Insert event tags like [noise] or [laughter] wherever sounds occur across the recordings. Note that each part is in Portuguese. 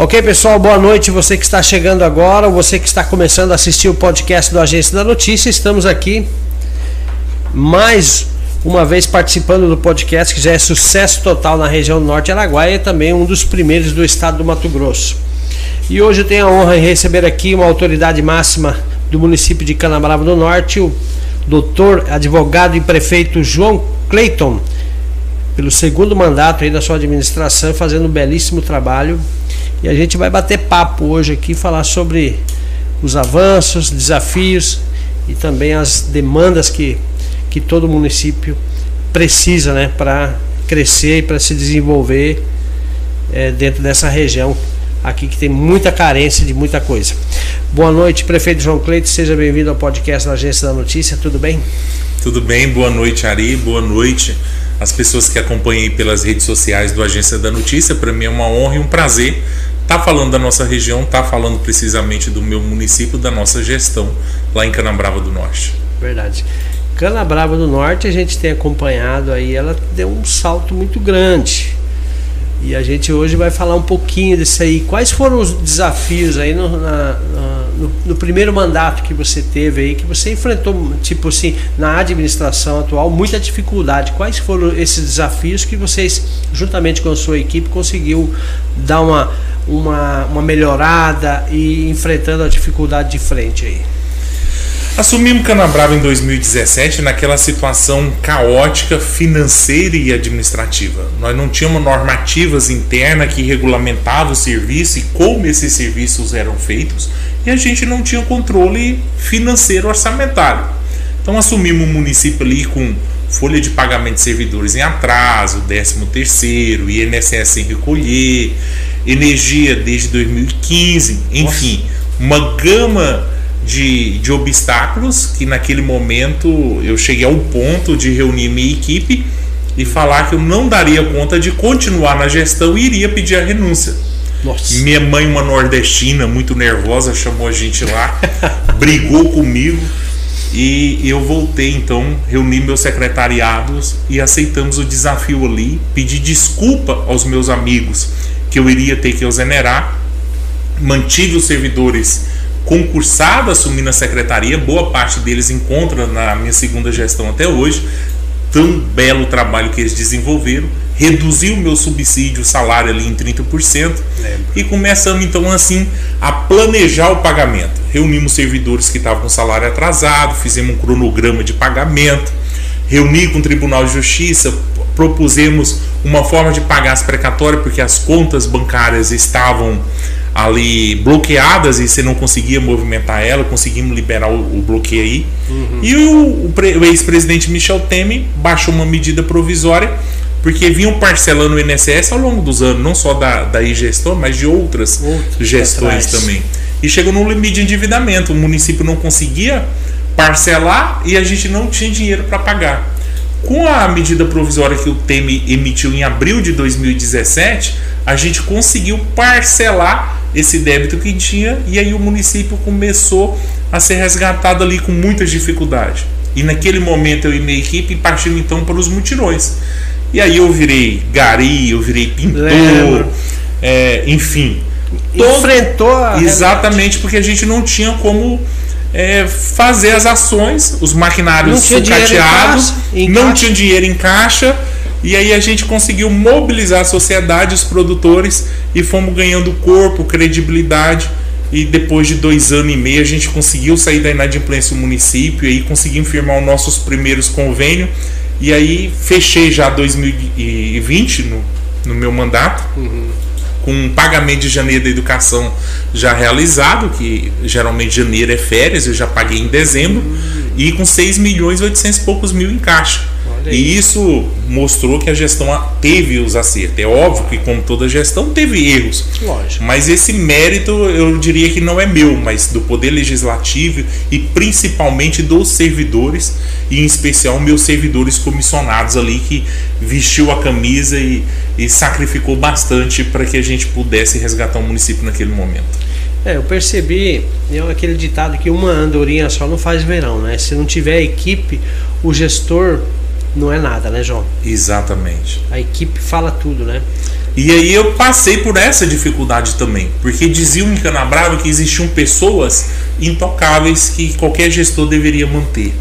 Ok, pessoal, boa noite. Você que está chegando agora, você que está começando a assistir o podcast do Agência da Notícia, estamos aqui mais uma vez participando do podcast que já é sucesso total na região norte Araguaia e também um dos primeiros do estado do Mato Grosso. E hoje eu tenho a honra de receber aqui uma autoridade máxima do município de Canabrava do Norte, o doutor, advogado e prefeito João Clayton, pelo segundo mandato aí da sua administração, fazendo um belíssimo trabalho. E a gente vai bater papo hoje aqui, falar sobre os avanços, desafios e também as demandas que, que todo município precisa né, para crescer e para se desenvolver é, dentro dessa região aqui que tem muita carência de muita coisa. Boa noite, prefeito João Cleito, seja bem-vindo ao podcast da Agência da Notícia, tudo bem? Tudo bem, boa noite, Ari, boa noite às pessoas que acompanham pelas redes sociais do Agência da Notícia. Para mim é uma honra e um prazer tá falando da nossa região, tá falando precisamente do meu município, da nossa gestão lá em Canabrava do Norte. Verdade. Canabrava do Norte a gente tem acompanhado aí, ela deu um salto muito grande. E a gente hoje vai falar um pouquinho disso aí. Quais foram os desafios aí no, na, no, primeiro mandato que você teve aí, que você enfrentou, tipo assim, na administração atual, muita dificuldade? Quais foram esses desafios que vocês, juntamente com a sua equipe, conseguiu dar uma uma, uma melhorada e enfrentando a dificuldade de frente aí? Assumimos Canabrava em 2017 naquela situação caótica financeira e administrativa. Nós não tínhamos normativas internas que regulamentavam o serviço e como esses serviços eram feitos, e a gente não tinha controle financeiro orçamentário. Então assumimos o município ali com folha de pagamento de servidores em atraso, 13 terceiro, INSS sem recolher, energia desde 2015, enfim, uma gama de, de obstáculos que naquele momento eu cheguei ao ponto de reunir minha equipe e falar que eu não daria conta de continuar na gestão e iria pedir a renúncia. Nossa. Minha mãe, uma nordestina, muito nervosa, chamou a gente lá, [laughs] brigou comigo e eu voltei então, reuni meus secretariados e aceitamos o desafio ali, pedi desculpa aos meus amigos que eu iria ter que exonerar. Mantive os servidores concursados assumindo a secretaria, boa parte deles encontra na minha segunda gestão até hoje. Tão belo trabalho que eles desenvolveram, reduziu o meu subsídio, o salário ali em 30%, Lembro. e começamos então assim a planejar o pagamento. Reunimos servidores que estavam com salário atrasado, fizemos um cronograma de pagamento, reuni com o Tribunal de Justiça, propusemos uma forma de pagar as precatórias, porque as contas bancárias estavam ali bloqueadas e você não conseguia movimentar ela, conseguimos liberar o, o bloqueio aí. Uhum. E o, o, o ex-presidente Michel Temer baixou uma medida provisória, porque vinham parcelando o INSS ao longo dos anos, não só da, da gestão, mas de outras, outras gestões também. E chegou no limite de endividamento, o município não conseguia parcelar e a gente não tinha dinheiro para pagar. Com a medida provisória que o Temer emitiu em abril de 2017, a gente conseguiu parcelar esse débito que tinha e aí o município começou a ser resgatado ali com muitas dificuldades. E naquele momento eu e minha equipe partimos então para os mutirões. E aí eu virei gari, eu virei pintor, é, enfim. Enfrentou a Exatamente, porque a gente não tinha como é, fazer as ações, os maquinários sucateados, não tinha dinheiro em caixa, e aí a gente conseguiu mobilizar a sociedade, os produtores, e fomos ganhando corpo, credibilidade. E depois de dois anos e meio a gente conseguiu sair da inadimplência do município e aí conseguimos firmar os nossos primeiros convênios. E aí fechei já 2020 no, no meu mandato. Uhum com um pagamento de janeiro da educação já realizado, que geralmente janeiro é férias, eu já paguei em dezembro, uhum. e com 6 milhões e 800 e poucos mil em caixa. E isso mostrou que a gestão teve os acertos. É óbvio que, como toda gestão, teve erros. Lógico. Mas esse mérito eu diria que não é meu, mas do Poder Legislativo e principalmente dos servidores, e em especial meus servidores comissionados ali, que vestiu a camisa e, e sacrificou bastante para que a gente pudesse resgatar o município naquele momento. É, eu percebi é aquele ditado que uma andorinha só não faz verão, né? Se não tiver equipe, o gestor não é nada, né, João? Exatamente. A equipe fala tudo, né? E aí eu passei por essa dificuldade também, porque diziam em Canabrava que existiam pessoas intocáveis que qualquer gestor deveria manter.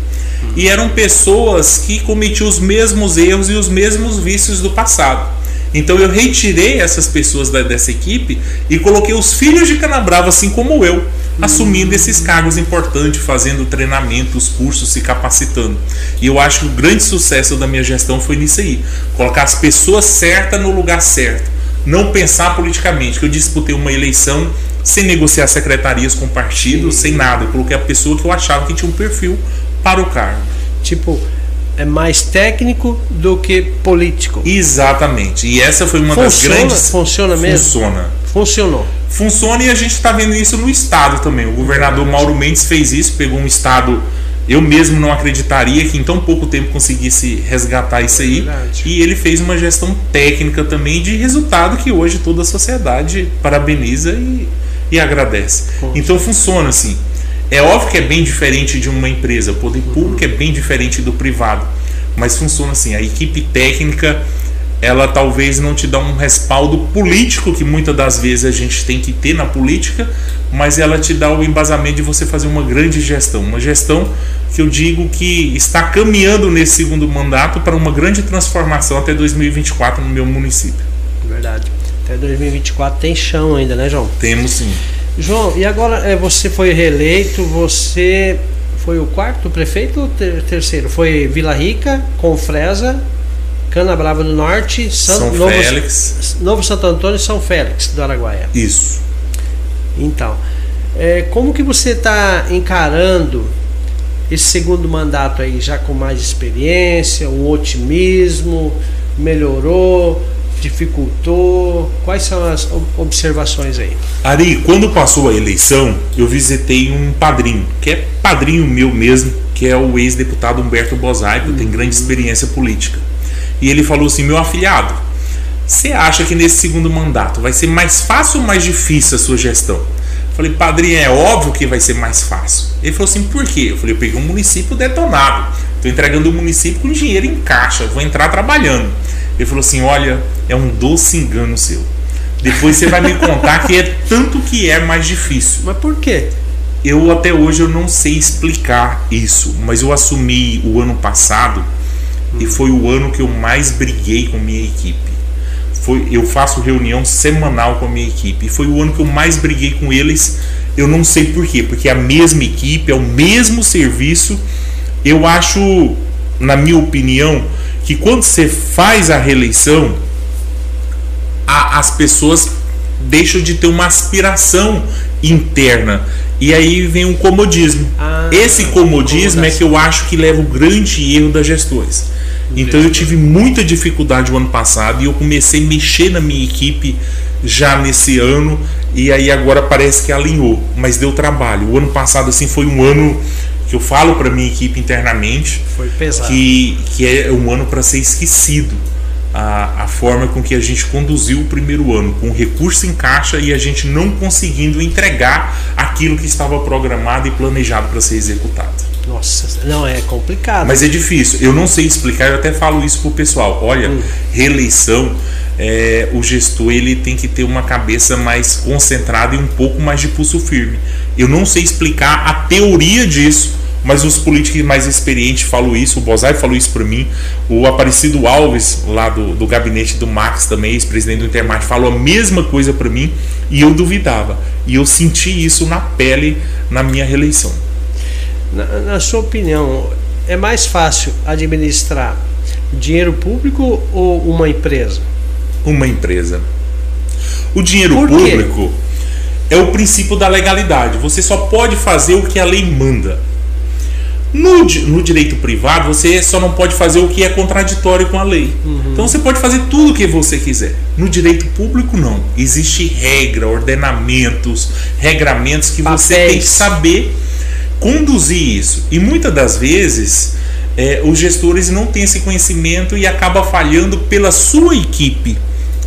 E eram pessoas que cometiam os mesmos erros e os mesmos vícios do passado. Então eu retirei essas pessoas da, dessa equipe e coloquei os filhos de Canabrava, assim como eu, assumindo esses cargos importantes, fazendo treinamentos, cursos, se capacitando. E eu acho que o grande sucesso da minha gestão foi nisso aí: colocar as pessoas certas no lugar certo. Não pensar politicamente, que eu disputei uma eleição sem negociar secretarias com partidos, sem nada. Eu coloquei a pessoa que eu achava que tinha um perfil para o cargo. Tipo, é mais técnico do que político. Exatamente. E essa foi uma funciona, das grandes. Funciona mesmo? Funciona. Funcionou. Funciona e a gente está vendo isso no estado também. O governador Mauro Mendes fez isso, pegou um estado. Eu mesmo não acreditaria que em tão pouco tempo conseguisse resgatar isso aí. E ele fez uma gestão técnica também de resultado que hoje toda a sociedade parabeniza e, e agradece. Com Então funciona assim. É óbvio que é bem diferente de uma empresa, o poder público é bem diferente do privado, mas funciona assim. A equipe técnica, ela talvez não te dá um respaldo político que muitas das vezes a gente tem que ter na política, mas ela te dá o embasamento de você fazer uma grande gestão, uma gestão que eu digo que está caminhando nesse segundo mandato para uma grande transformação até 2024 no meu município. Verdade. Até 2024 tem chão ainda, né, João? Temos sim. João, e agora é, você foi reeleito, você foi o quarto prefeito ou ter- terceiro? Foi Vila Rica, Confresa, Canabrava do Norte, San- São Novo, Félix. Novo Santo Antônio e São Félix do Araguaia. Isso. Então, é, como que você está encarando esse segundo mandato aí, já com mais experiência, um otimismo, melhorou, dificultou? Quais são as ob- observações aí? Ari, quando passou a eleição, eu visitei um padrinho, que é padrinho meu mesmo, que é o ex-deputado Humberto Bozai, que tem grande experiência política. E ele falou assim: meu afilhado, você acha que nesse segundo mandato vai ser mais fácil ou mais difícil a sua gestão? Eu falei, padrinho, é óbvio que vai ser mais fácil. Ele falou assim, por quê? Eu falei, eu peguei um município detonado. Estou entregando o município com dinheiro em caixa, vou entrar trabalhando. Ele falou assim, olha, é um doce engano seu. Depois você vai me contar que é tanto que é mais difícil. Mas por quê? Eu até hoje eu não sei explicar isso, mas eu assumi o ano passado e foi o ano que eu mais briguei com minha equipe. Foi, eu faço reunião semanal com a minha equipe e foi o ano que eu mais briguei com eles. Eu não sei por quê, porque é a mesma equipe, é o mesmo serviço. Eu acho, na minha opinião, que quando você faz a reeleição, a- as pessoas deixam de ter uma aspiração interna. E aí vem um comodismo. Ah, Esse comodismo é que eu acho que leva o grande erro das gestões. Então eu tive muita dificuldade o ano passado e eu comecei a mexer na minha equipe já nesse ano e aí agora parece que alinhou, mas deu trabalho. O ano passado assim foi um ano que eu falo para minha equipe internamente Foi pesado. que, que é um ano para ser esquecido. A, a forma com que a gente conduziu o primeiro ano, com recurso em caixa e a gente não conseguindo entregar aquilo que estava programado e planejado para ser executado. Nossa, não é complicado. Mas é difícil, eu não sei explicar, eu até falo isso pro pessoal. Olha, reeleição, é, o gestor ele tem que ter uma cabeça mais concentrada e um pouco mais de pulso firme. Eu não sei explicar a teoria disso, mas os políticos mais experientes falam isso, o Bozai falou isso para mim, o Aparecido Alves, lá do, do gabinete do Max também, ex-presidente do Intermate, falou a mesma coisa para mim e eu duvidava. E eu senti isso na pele na minha reeleição. Na, na sua opinião, é mais fácil administrar dinheiro público ou uma empresa? uma empresa. O dinheiro público é o princípio da legalidade. Você só pode fazer o que a lei manda. No, no direito privado, você só não pode fazer o que é contraditório com a lei. Então você pode fazer tudo o que você quiser. No direito público, não. Existe regra, ordenamentos, regramentos que você tem Papéis. que saber conduzir isso. E muitas das vezes é, os gestores não têm esse conhecimento e acaba falhando pela sua equipe.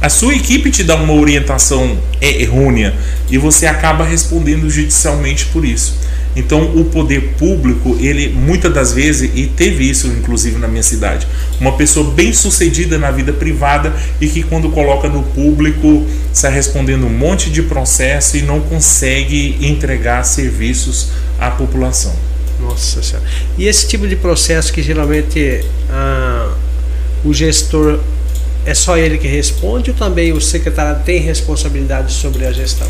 A sua equipe te dá uma orientação é, errônea e você acaba respondendo judicialmente por isso. Então o poder público, ele muitas das vezes, e teve isso inclusive na minha cidade, uma pessoa bem sucedida na vida privada e que quando coloca no público está respondendo um monte de processo e não consegue entregar serviços à população. Nossa senhora. E esse tipo de processo que geralmente ah, o gestor é só ele que responde ou também o secretário tem responsabilidade sobre a gestão?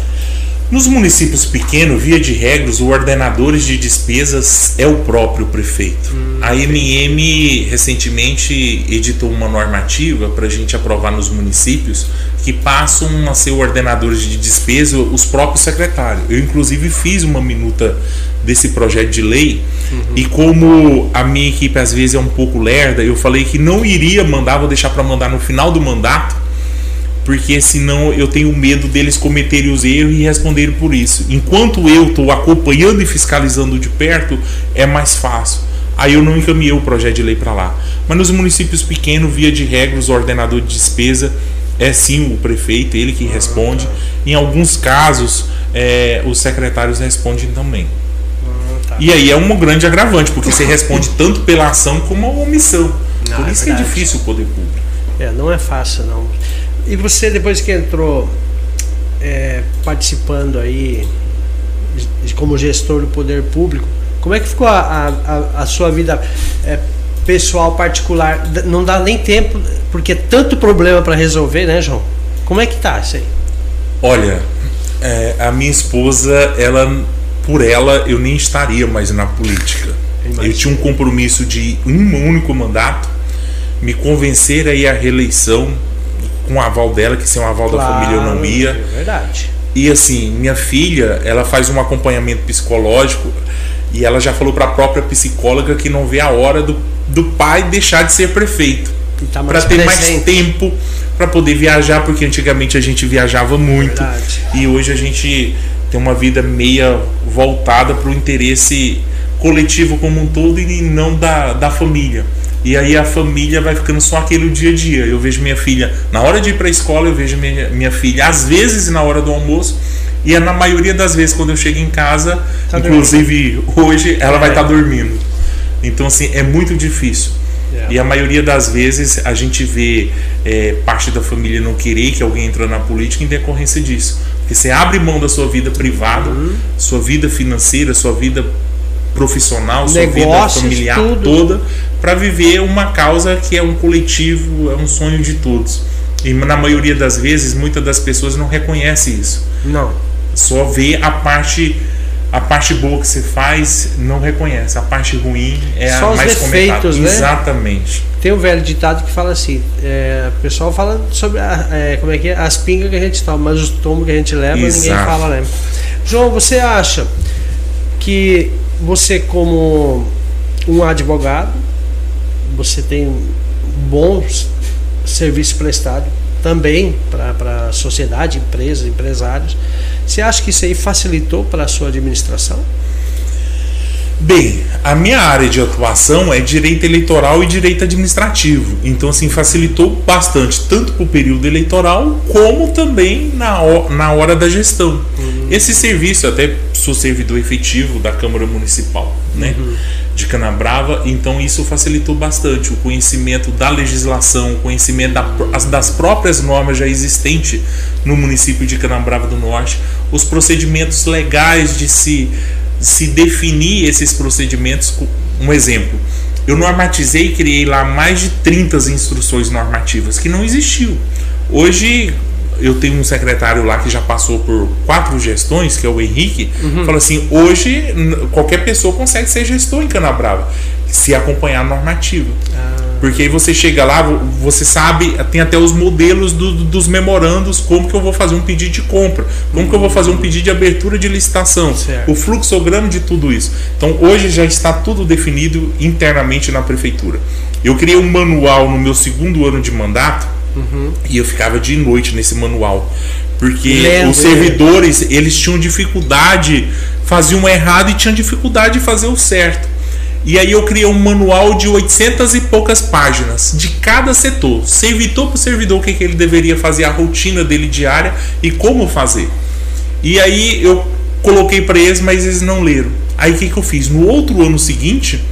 Nos municípios pequenos, via de regra, os ordenadores de despesas é o próprio prefeito. Hum, a MM recentemente editou uma normativa para a gente aprovar nos municípios que passam a ser ordenadores de despesa os próprios secretários. Eu, inclusive, fiz uma minuta desse projeto de lei uhum. e como a minha equipe às vezes é um pouco lerda, eu falei que não iria mandar, vou deixar para mandar no final do mandato porque senão eu tenho medo deles cometerem os erros e responderem por isso. Enquanto eu estou acompanhando e fiscalizando de perto, é mais fácil. Aí eu não encaminhei o projeto de lei para lá. Mas nos municípios pequenos, via de regra, o ordenador de despesa é sim o prefeito, ele que responde. Em alguns casos, é, os secretários respondem também. Tá. E aí é um grande agravante, porque você responde [laughs] tanto pela ação como a omissão. Não, Por é isso é, é difícil o poder público. É, não é fácil não. E você, depois que entrou é, participando aí como gestor do poder público, como é que ficou a, a, a sua vida é, pessoal, particular? Não dá nem tempo, porque é tanto problema para resolver, né, João? Como é que tá isso aí? Olha, é, a minha esposa, ela, por ela, eu nem estaria mais na política. Eu tinha um compromisso de um único mandato, me convencer a ir à reeleição com o aval dela, que sem o aval claro, da família eu não ia. É verdade. E assim, minha filha, ela faz um acompanhamento psicológico e ela já falou para a própria psicóloga que não vê a hora do, do pai deixar de ser prefeito. Tá para ter mais tempo para poder viajar, porque antigamente a gente viajava muito verdade. e hoje a gente tem uma vida meia voltada para o interesse coletivo como um todo e não da, da família. E aí a família vai ficando só aquele dia a dia. Eu vejo minha filha na hora de ir para a escola, eu vejo minha, minha filha às vezes na hora do almoço. E é na maioria das vezes quando eu chego em casa, tá inclusive dormindo. hoje, ela vai estar tá dormindo. Então, assim, é muito difícil. Yeah. E a maioria das vezes a gente vê é, parte da família não querer que alguém entre na política em decorrência disso. Porque você abre mão da sua vida privada, uhum. sua vida financeira, sua vida profissional, sua Negócios, vida familiar tudo. toda, para viver uma causa que é um coletivo, é um sonho de todos. E na maioria das vezes, muitas das pessoas não reconhecem isso. Não. Só vê a parte a parte boa que você faz, não reconhece. A parte ruim é Só a mais defeitos, comentada. Né? Exatamente. Tem um velho ditado que fala assim: é, o pessoal fala sobre a, é, como é que é, as pingas que a gente toma, mas os tombos que a gente leva, Exato. ninguém fala, né? João, você acha que você como um advogado, você tem bons serviços prestados também para a sociedade, empresas, empresários. Você acha que isso aí facilitou para a sua administração? Bem, a minha área de atuação é direito eleitoral e direito administrativo. Então, assim, facilitou bastante, tanto para o período eleitoral, como também na, na hora da gestão. Uhum. Esse serviço, até sou servidor efetivo da Câmara Municipal, né? Uhum. De Canabrava, então isso facilitou bastante o conhecimento da legislação, o conhecimento da, das próprias normas já existentes no município de Canabrava do Norte, os procedimentos legais de se se definir esses procedimentos. Um exemplo, eu normatizei e criei lá mais de 30 instruções normativas que não existiam. Hoje eu tenho um secretário lá que já passou por quatro gestões, que é o Henrique, uhum. fala assim: hoje qualquer pessoa consegue ser gestor em Canabrava, se acompanhar a normativa. Ah. Porque aí você chega lá, você sabe, tem até os modelos do, dos memorandos, como que eu vou fazer um pedido de compra, como que eu vou fazer um pedido de abertura de licitação, certo. o fluxograma de tudo isso. Então hoje já está tudo definido internamente na prefeitura. Eu criei um manual no meu segundo ano de mandato uhum. e eu ficava de noite nesse manual. Porque Lendo, os servidores, eles tinham dificuldade, faziam errado e tinham dificuldade de fazer o certo. E aí eu criei um manual de 800 e poucas páginas de cada setor. Servidor por servidor o que, que ele deveria fazer, a rotina dele diária e como fazer. E aí eu coloquei para eles, mas eles não leram. Aí o que, que eu fiz? No outro ano seguinte,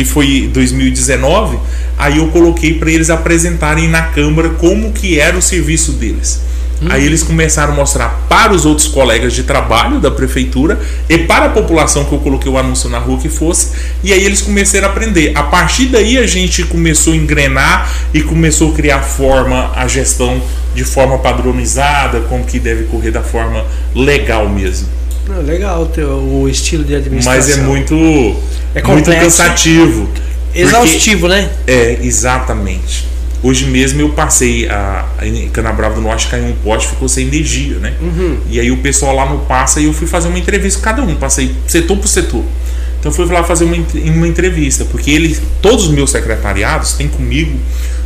que foi 2019, aí eu coloquei para eles apresentarem na Câmara como que era o serviço deles. Hum. Aí eles começaram a mostrar para os outros colegas de trabalho da prefeitura e para a população que eu coloquei o anúncio na rua que fosse, e aí eles começaram a aprender. A partir daí a gente começou a engrenar e começou a criar forma a gestão de forma padronizada, como que deve correr da forma legal mesmo. Não, legal teu, o estilo de administração. Mas é muito, é muito cansativo. Exaustivo, porque, né? É, exatamente. Hoje mesmo eu passei a, a em Canabrava do Norte caiu um poste, ficou sem energia, né? Uhum. E aí o pessoal lá no passa e eu fui fazer uma entrevista com cada um, passei setor por setor. Então eu fui lá fazer uma, uma entrevista, porque ele, todos os meus secretariados têm comigo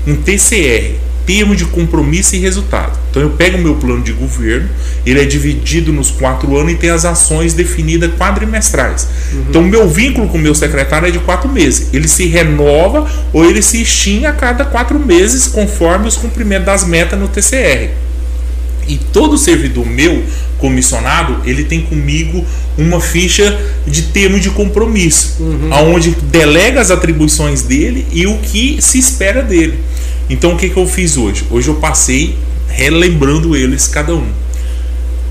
um TCR, termo de compromisso e resultado. Então eu pego o meu plano de governo, ele é dividido nos quatro anos e tem as ações definidas quadrimestrais. Uhum. Então o meu vínculo com o meu secretário é de quatro meses. Ele se renova ou ele se extingue a cada quatro meses, conforme os cumprimentos das metas no TCR. E todo servidor meu comissionado, ele tem comigo uma ficha de termo de compromisso, uhum. onde delega as atribuições dele e o que se espera dele. Então o que, que eu fiz hoje? Hoje eu passei relembrando eles cada um.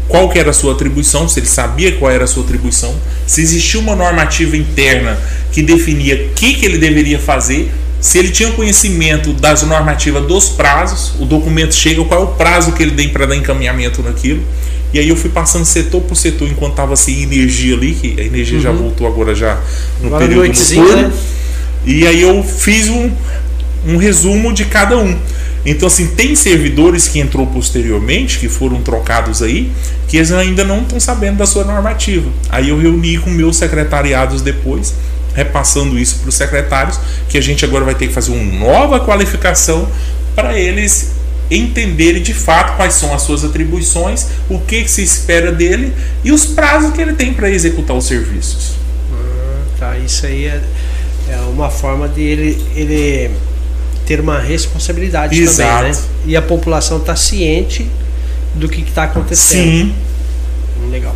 Qual que era a sua atribuição, se ele sabia qual era a sua atribuição, se existia uma normativa interna que definia o que, que ele deveria fazer, se ele tinha conhecimento das normativas dos prazos, o documento chega, qual é o prazo que ele tem para dar encaminhamento naquilo. E aí eu fui passando setor por setor enquanto estava sem energia ali, que a energia uhum. já voltou agora já no agora período noturno. Né? E aí eu fiz um, um resumo de cada um. Então, assim, tem servidores que entrou posteriormente, que foram trocados aí, que eles ainda não estão sabendo da sua normativa. Aí eu reuni com meus secretariados depois, repassando isso para os secretários, que a gente agora vai ter que fazer uma nova qualificação para eles entenderem de fato quais são as suas atribuições, o que, que se espera dele e os prazos que ele tem para executar os serviços. Ah, tá, isso aí é, é uma forma de ele, ele ter uma responsabilidade Exato. também, né? E a população está ciente do que está acontecendo. Sim. Legal.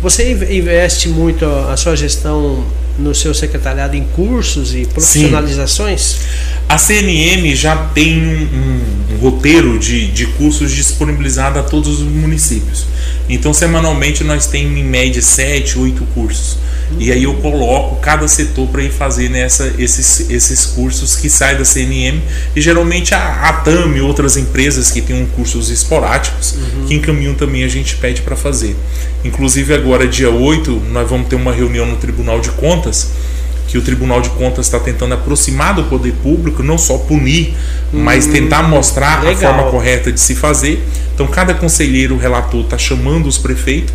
Você investe muito a sua gestão no seu secretariado em cursos e profissionalizações? Sim. A CNM já tem um, um, um roteiro de, de cursos disponibilizado a todos os municípios. Então, semanalmente, nós temos em média 7, 8 cursos. E aí eu coloco cada setor para ir fazer nessa, esses, esses cursos que saem da CNM. E geralmente a, a TAM e outras empresas que têm cursos esporádicos, uhum. que encaminham também a gente pede para fazer. Inclusive agora, dia 8, nós vamos ter uma reunião no Tribunal de Contas que o Tribunal de Contas está tentando aproximar do poder público, não só punir, hum, mas tentar mostrar legal. a forma correta de se fazer. Então, cada conselheiro relator está chamando os prefeitos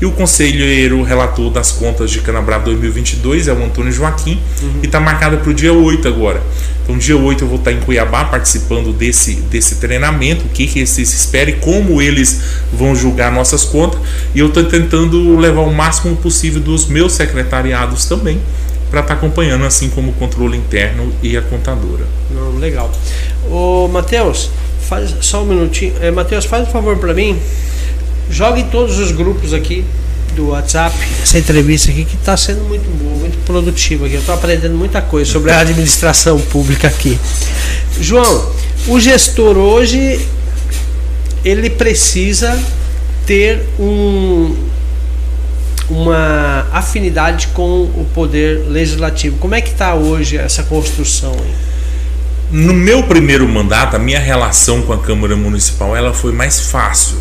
e o conselheiro relator das contas de Canabrava 2022 é o Antônio Joaquim uhum. e está marcada para o dia 8 agora. Então, dia 8 eu vou estar tá em Cuiabá participando desse, desse treinamento, o que, que eles esperam e como eles vão julgar nossas contas. E eu estou tentando levar o máximo possível dos meus secretariados também para estar tá acompanhando, assim como o controle interno e a contadora. Legal. Ô, Matheus, faz só um minutinho. É, Matheus, faz um favor para mim. Joga em todos os grupos aqui do WhatsApp essa entrevista aqui que está sendo muito boa, muito produtiva aqui. Eu estou aprendendo muita coisa sobre a administração pública aqui. João, o gestor hoje ele precisa ter um, uma afinidade com o poder legislativo. Como é que está hoje essa construção? Aí? No meu primeiro mandato, a minha relação com a Câmara Municipal ela foi mais fácil.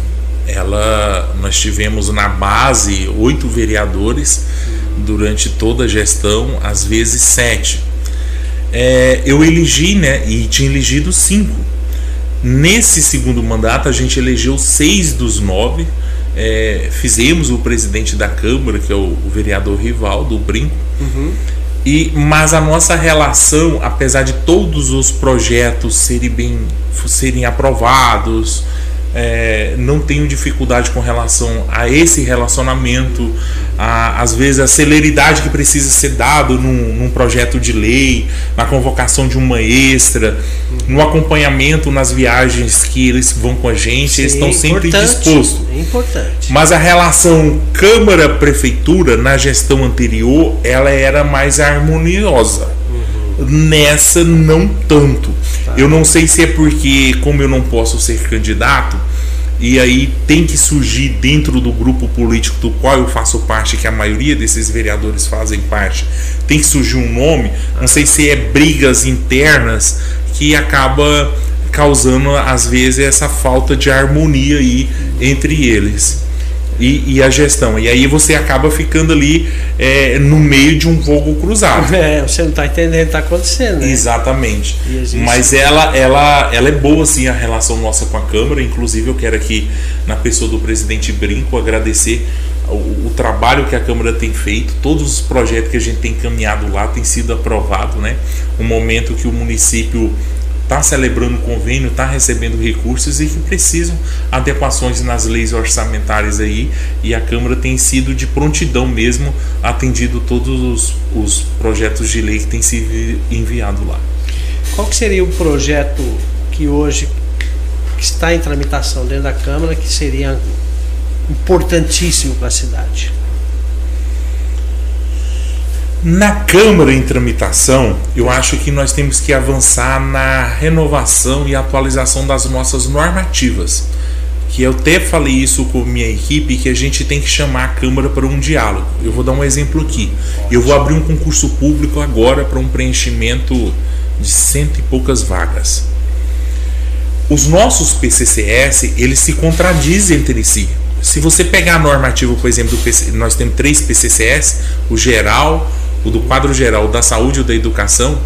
Ela, nós tivemos na base oito vereadores durante toda a gestão, às vezes sete. É, eu elegi, né, e tinha elegido cinco. Nesse segundo mandato, a gente elegeu seis dos nove é, fizemos o presidente da Câmara, que é o, o vereador Rivaldo Brinco. Uhum. E, mas a nossa relação, apesar de todos os projetos serem bem serem aprovados, é, não tenho dificuldade com relação a esse relacionamento, a, às vezes a celeridade que precisa ser dado num, num, projeto de lei, na convocação de uma extra, no acompanhamento nas viagens que eles vão com a gente, Sim, eles estão sempre dispostos. É importante. Mas a relação Câmara-Prefeitura na gestão anterior, ela era mais harmoniosa. Nessa, não tanto. Tá. Eu não sei se é porque, como eu não posso ser candidato, e aí tem que surgir dentro do grupo político do qual eu faço parte, que a maioria desses vereadores fazem parte, tem que surgir um nome. Não sei se é brigas internas que acaba causando às vezes essa falta de harmonia aí entre eles e, e, a gestão. E aí você acaba ficando ali é, no meio de um fogo cruzado. [laughs] É, você não está entendendo o que está acontecendo. Né? Exatamente. Mas ela, ela, ela é boa assim a relação nossa com a Câmara. Inclusive eu quero aqui, na pessoa do presidente Brinco, agradecer o, o, trabalho que a Câmara tem feito, todos os projetos que a gente tem encaminhado lá têm sido aprovados, né? Um momento que o município está celebrando convênio, está recebendo recursos e que precisam adequações nas leis orçamentárias aí e a Câmara tem sido de prontidão mesmo atendido todos os, os projetos de lei que têm sido enviado lá. Qual que seria o projeto que hoje está em tramitação dentro da Câmara que seria importantíssimo para a cidade? Na Câmara em tramitação, eu acho que nós temos que avançar na renovação e atualização das nossas normativas. Que eu até falei isso com minha equipe, que a gente tem que chamar a Câmara para um diálogo. Eu vou dar um exemplo aqui. Eu vou abrir um concurso público agora para um preenchimento de cento e poucas vagas. Os nossos PCCS, eles se contradizem entre si. Se você pegar a normativa, por exemplo, PC, nós temos três PCCS, o geral, o do quadro geral da saúde ou da educação,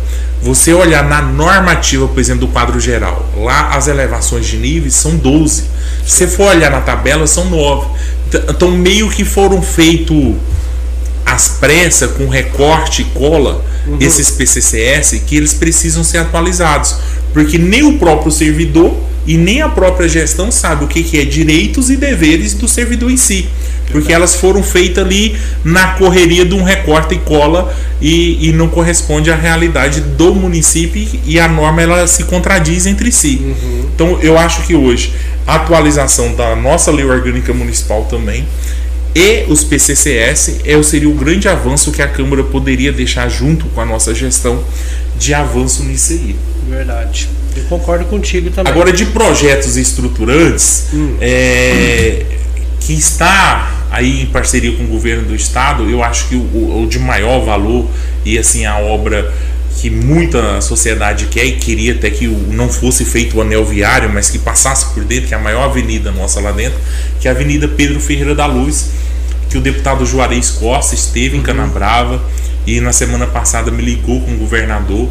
você olhar na normativa, por exemplo, do quadro geral, lá as elevações de níveis são 12. Se você for olhar na tabela, são 9. Então, meio que foram feitos as pressas com recorte e cola uhum. esses PCCS que eles precisam ser atualizados, porque nem o próprio servidor e nem a própria gestão sabe o que, que é direitos e deveres do servidor em si porque elas foram feitas ali na correria de um recorte e cola e, e, não corresponde à realidade do município e a norma ela se contradiz entre si. Uhum. Então eu acho que hoje a atualização da nossa lei orgânica municipal também e os PCCS é, seria o grande avanço que a Câmara poderia deixar junto com a nossa gestão de avanço nisso aí. Verdade. Eu concordo contigo também. Agora, de projetos estruturantes, hum. é, que está aí em parceria com o governo do estado, eu acho que o, o de maior valor e assim a obra que muita sociedade quer e queria até que não fosse feito o anel viário, mas que passasse por dentro, que é a maior avenida nossa lá dentro, que é a Avenida Pedro Ferreira da Luz, que o deputado Juarez Costa esteve em uhum. Canabrava e na semana passada me ligou com o governador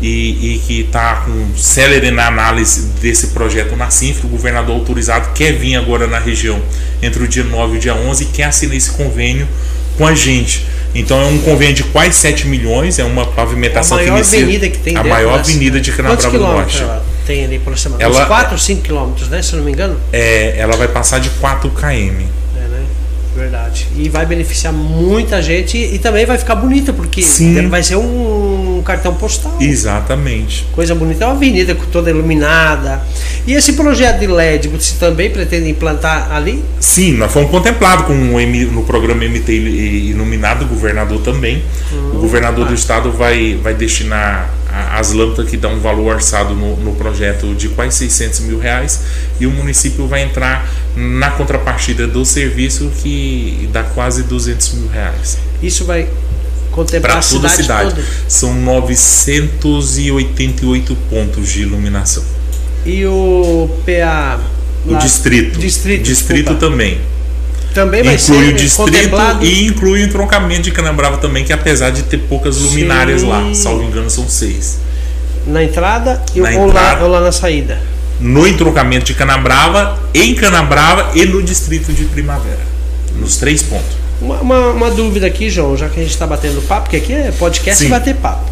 e, e que está com célere na análise desse projeto na Sinfra. O governador autorizado quer vir agora na região entre o dia 9 e o dia 11 e quer assinar esse convênio com a gente. Então é um convênio de quase 7 milhões, é uma pavimentação a maior que inicia, avenida que tem a maior avenida de Canabrava do Norte. Ela tem ali aproximadamente? Ela, Uns 4 ou 5 quilômetros, né? Se eu não me engano. É, ela vai passar de 4 km. Verdade. E vai beneficiar muita gente e, também vai ficar bonita, porque Sim. vai ser um cartão postal. Exatamente. Coisa bonita. É uma avenida toda iluminada. E esse projeto de LED, você também pretende implantar ali? Sim, nós fomos contemplados com no programa MT Iluminado, o governador também. Hum, o governador ah. do estado vai, vai destinar as lâmpadas que dão um valor orçado no, no, projeto de quase 600 mil reais e o município vai entrar na contrapartida do serviço que dá quase 200 mil reais. Isso vai contemplar a toda a cidade. Toda. São 988 pontos de iluminação. E o PA? O distrito. Distrito, distrito também. Também vai inclui ser o distrito e inclui o entroncamento de Canabrava também, que apesar de ter poucas luminárias Sim. lá, salvo engano, são seis. Na entrada e na ou, entrada, lá, ou lá na saída? No entroncamento de Canabrava, em Canabrava e no distrito de Primavera. Nos três pontos. Uma, uma, uma dúvida aqui, João, já que a gente está batendo papo, porque aqui é podcast Sim. e bater papo.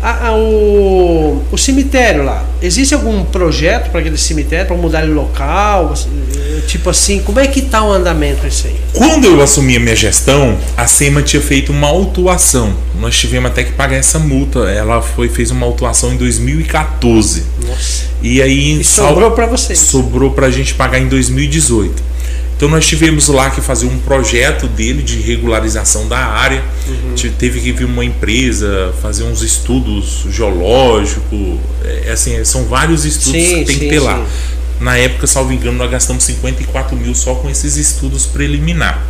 A, a, o, o cemitério lá, existe algum projeto para aquele cemitério, para mudar de local? Tipo assim, como é que está o andamento isso aí? Quando eu assumi a minha gestão, a SEMA tinha feito uma autuação. Nós tivemos até que pagar essa multa. Ela foi fez uma autuação em 2014. Nossa. E aí E sobrou para vocês. sobrou para a gente pagar em 2018. Então nós tivemos lá que fazer um projeto dele de regularização da área. Uhum. Teve que vir uma empresa fazer uns estudos geológicos. É, assim, são vários estudos Sim, que tem sim, que ter lá. sim. Na época, salvo engano, nós gastamos 54 mil só com esses estudos preliminar.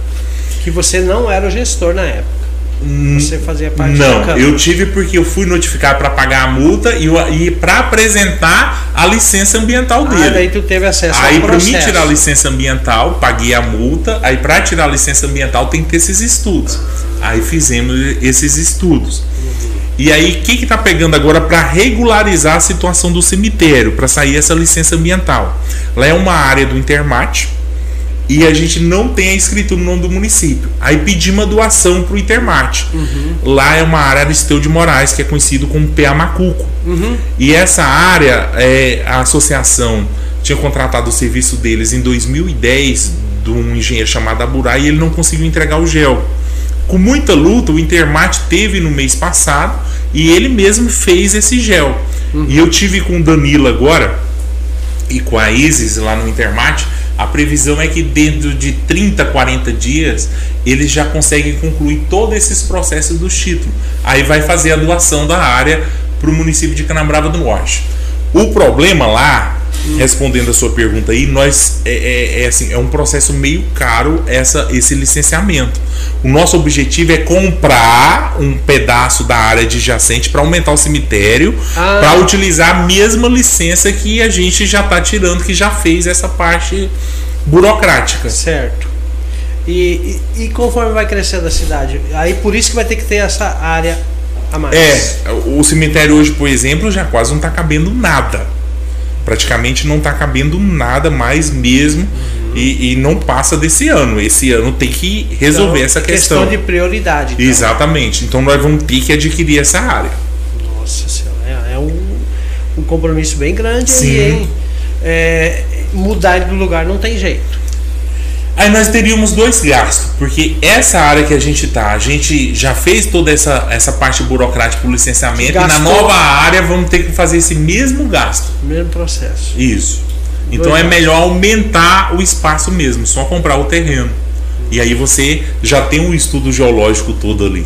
Que você não era o gestor na época. Você fazia parte da Não, Câmara. eu tive porque eu fui notificar para pagar a multa e, e para apresentar a licença ambiental Ah, dele. daí tu teve acesso Aí para mim tirar a licença ambiental, paguei a multa. Aí para tirar a licença ambiental tem que ter esses estudos. Aí fizemos esses estudos. E aí o que que tá pegando agora para regularizar a situação do cemitério, para sair essa licença ambiental? Lá é uma área do Intermate e a gente não tem a escritura no nome do município. Aí pedimos uma doação para o Intermate. Lá é uma área Aristeu de Moraes, que é conhecido como PA Macuco. E essa área, é, a associação tinha contratado o serviço deles em 2010 de um engenheiro chamado Aburai e ele não conseguiu entregar o gel. Com muita luta, o Intermate teve no mês passado e ele mesmo fez esse gel. E eu tive com o Danilo agora e com a Isis lá no Intermate, a previsão é que dentro de 30, 40 dias eles já conseguem concluir todos esses processos do título. Aí vai fazer a doação da área para o município de Canabrava do Norte. O problema lá, respondendo a sua pergunta aí, nós é, é- é assim, é um processo meio caro essa, esse licenciamento. O nosso objetivo é comprar um pedaço da área adjacente para aumentar o cemitério, Ah. para utilizar a mesma licença que a gente já está tirando, que já fez essa parte burocrática. Certo. E, e, e conforme vai crescendo a cidade, aí por isso que vai ter que ter essa área a mais. É, o cemitério hoje, por exemplo, já quase não está cabendo nada. Praticamente não está cabendo nada mais mesmo. E, e não passa desse ano. Esse ano tem que resolver Então, essa questão. de prioridade. então. Exatamente. Então nós vamos ter que adquirir essa área. Nossa senhora, é, é um, um compromisso bem grande Sim. aí, hein? É, mudar do lugar não tem jeito. Aí nós teríamos dois gastos, porque essa área que a gente tá, a gente já fez toda essa, essa parte burocrática do licenciamento, e na nova área vamos ter que fazer esse mesmo gasto. Mesmo processo. Isso. Então Dois é gastos. melhor aumentar o espaço mesmo, só comprar o terreno. E aí você já tem um estudo geológico todo ali.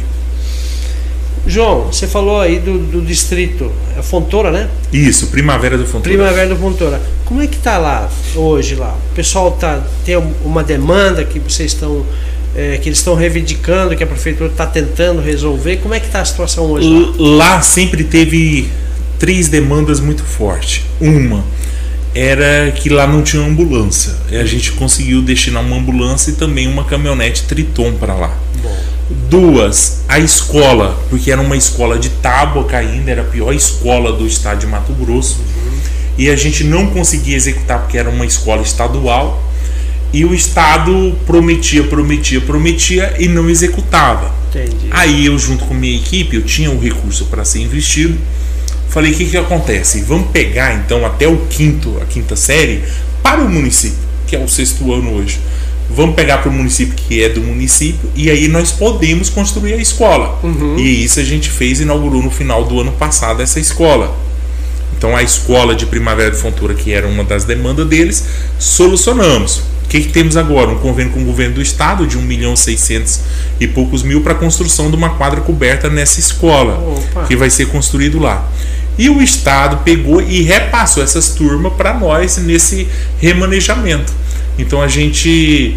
João, você falou aí do, do distrito, é Fontoura, né? Isso, Primavera do Fontoura. Primavera do Fontoura. Como é que tá lá hoje lá? O pessoal tá tem uma demanda que vocês estão é, que eles estão reivindicando, que a prefeitura está tentando resolver. Como é que tá a situação hoje lá? Lá sempre teve três demandas muito fortes. Uma era que lá não tinha ambulância. E a gente conseguiu destinar uma ambulância e também uma caminhonete Triton para lá. Bom, Duas, a escola, porque era uma escola de tábua ainda, era a pior escola do estado de Mato Grosso. E a gente não conseguia executar porque era uma escola estadual. E o estado prometia, prometia, prometia e não executava. entendi. Aí eu, junto com minha equipe, eu tinha um recurso para ser investido. Falei: o que, que acontece? Vamos pegar então até o quinto, a quinta série, para o município, que é o sexto ano hoje. Vamos pegar para o município que é do município e aí nós podemos construir a escola. E isso a gente fez e inaugurou no final do ano passado essa escola. Então a escola de Primavera de Fontoura, que era uma das demandas deles, solucionamos. O que, que temos agora? Um convênio com o governo do estado de 1 milhão 600 e poucos mil para a construção de uma quadra coberta nessa escola, Opa. que vai ser construído lá. E o estado pegou e repassou essas turmas para nós nesse remanejamento. Então a gente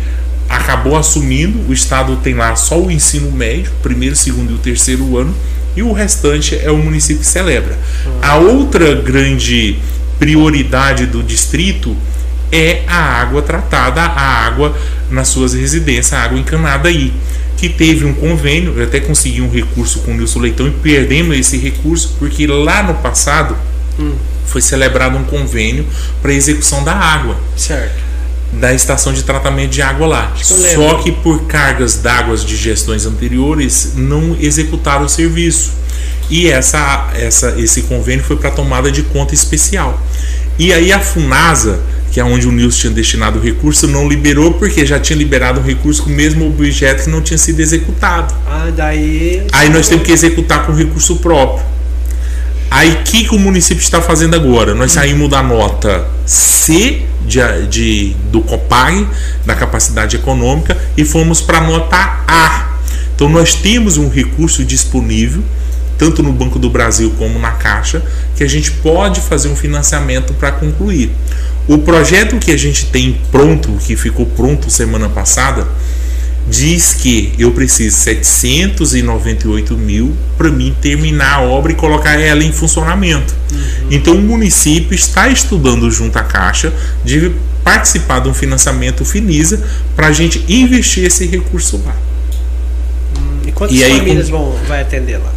acabou assumindo, o estado tem lá só o ensino médio, primeiro, segundo e o terceiro ano, e o restante é o município que celebra. A outra grande prioridade do distrito é a água tratada, a água nas suas residências, a água encanada aí. Que teve um convênio, eu até consegui um recurso com o Nilson Leitão e perdemos esse recurso porque lá no passado foi celebrado um convênio para execução da água Certo. Da estação de tratamento de água lá. Só que por cargas d'água de gestões anteriores não executaram o serviço. e essa, essa, esse convênio foi para tomada de conta especial. E aí a Funasa, que é onde o Nilson tinha destinado o recurso, não liberou porque já tinha liberado o recurso com o mesmo objeto que não tinha sido executado. Ah, daí. Aí nós temos que executar com recurso próprio. Aí o que, que o município está fazendo agora? Nós saímos da nota C de, de do COPAG, da capacidade econômica, e fomos para a nota A. Então nós temos um recurso disponível, tanto no Banco do Brasil como na Caixa, que a gente pode fazer um financiamento para concluir. O projeto que a gente tem pronto, que ficou pronto semana passada, diz que eu preciso 798 mil para mim terminar a obra e colocar ela em funcionamento. Uhum. Então o município está estudando junto à Caixa de participar de um financiamento Finisa para a gente investir esse recurso lá. Hum, e quantas e aí, famílias vão vai atender lá?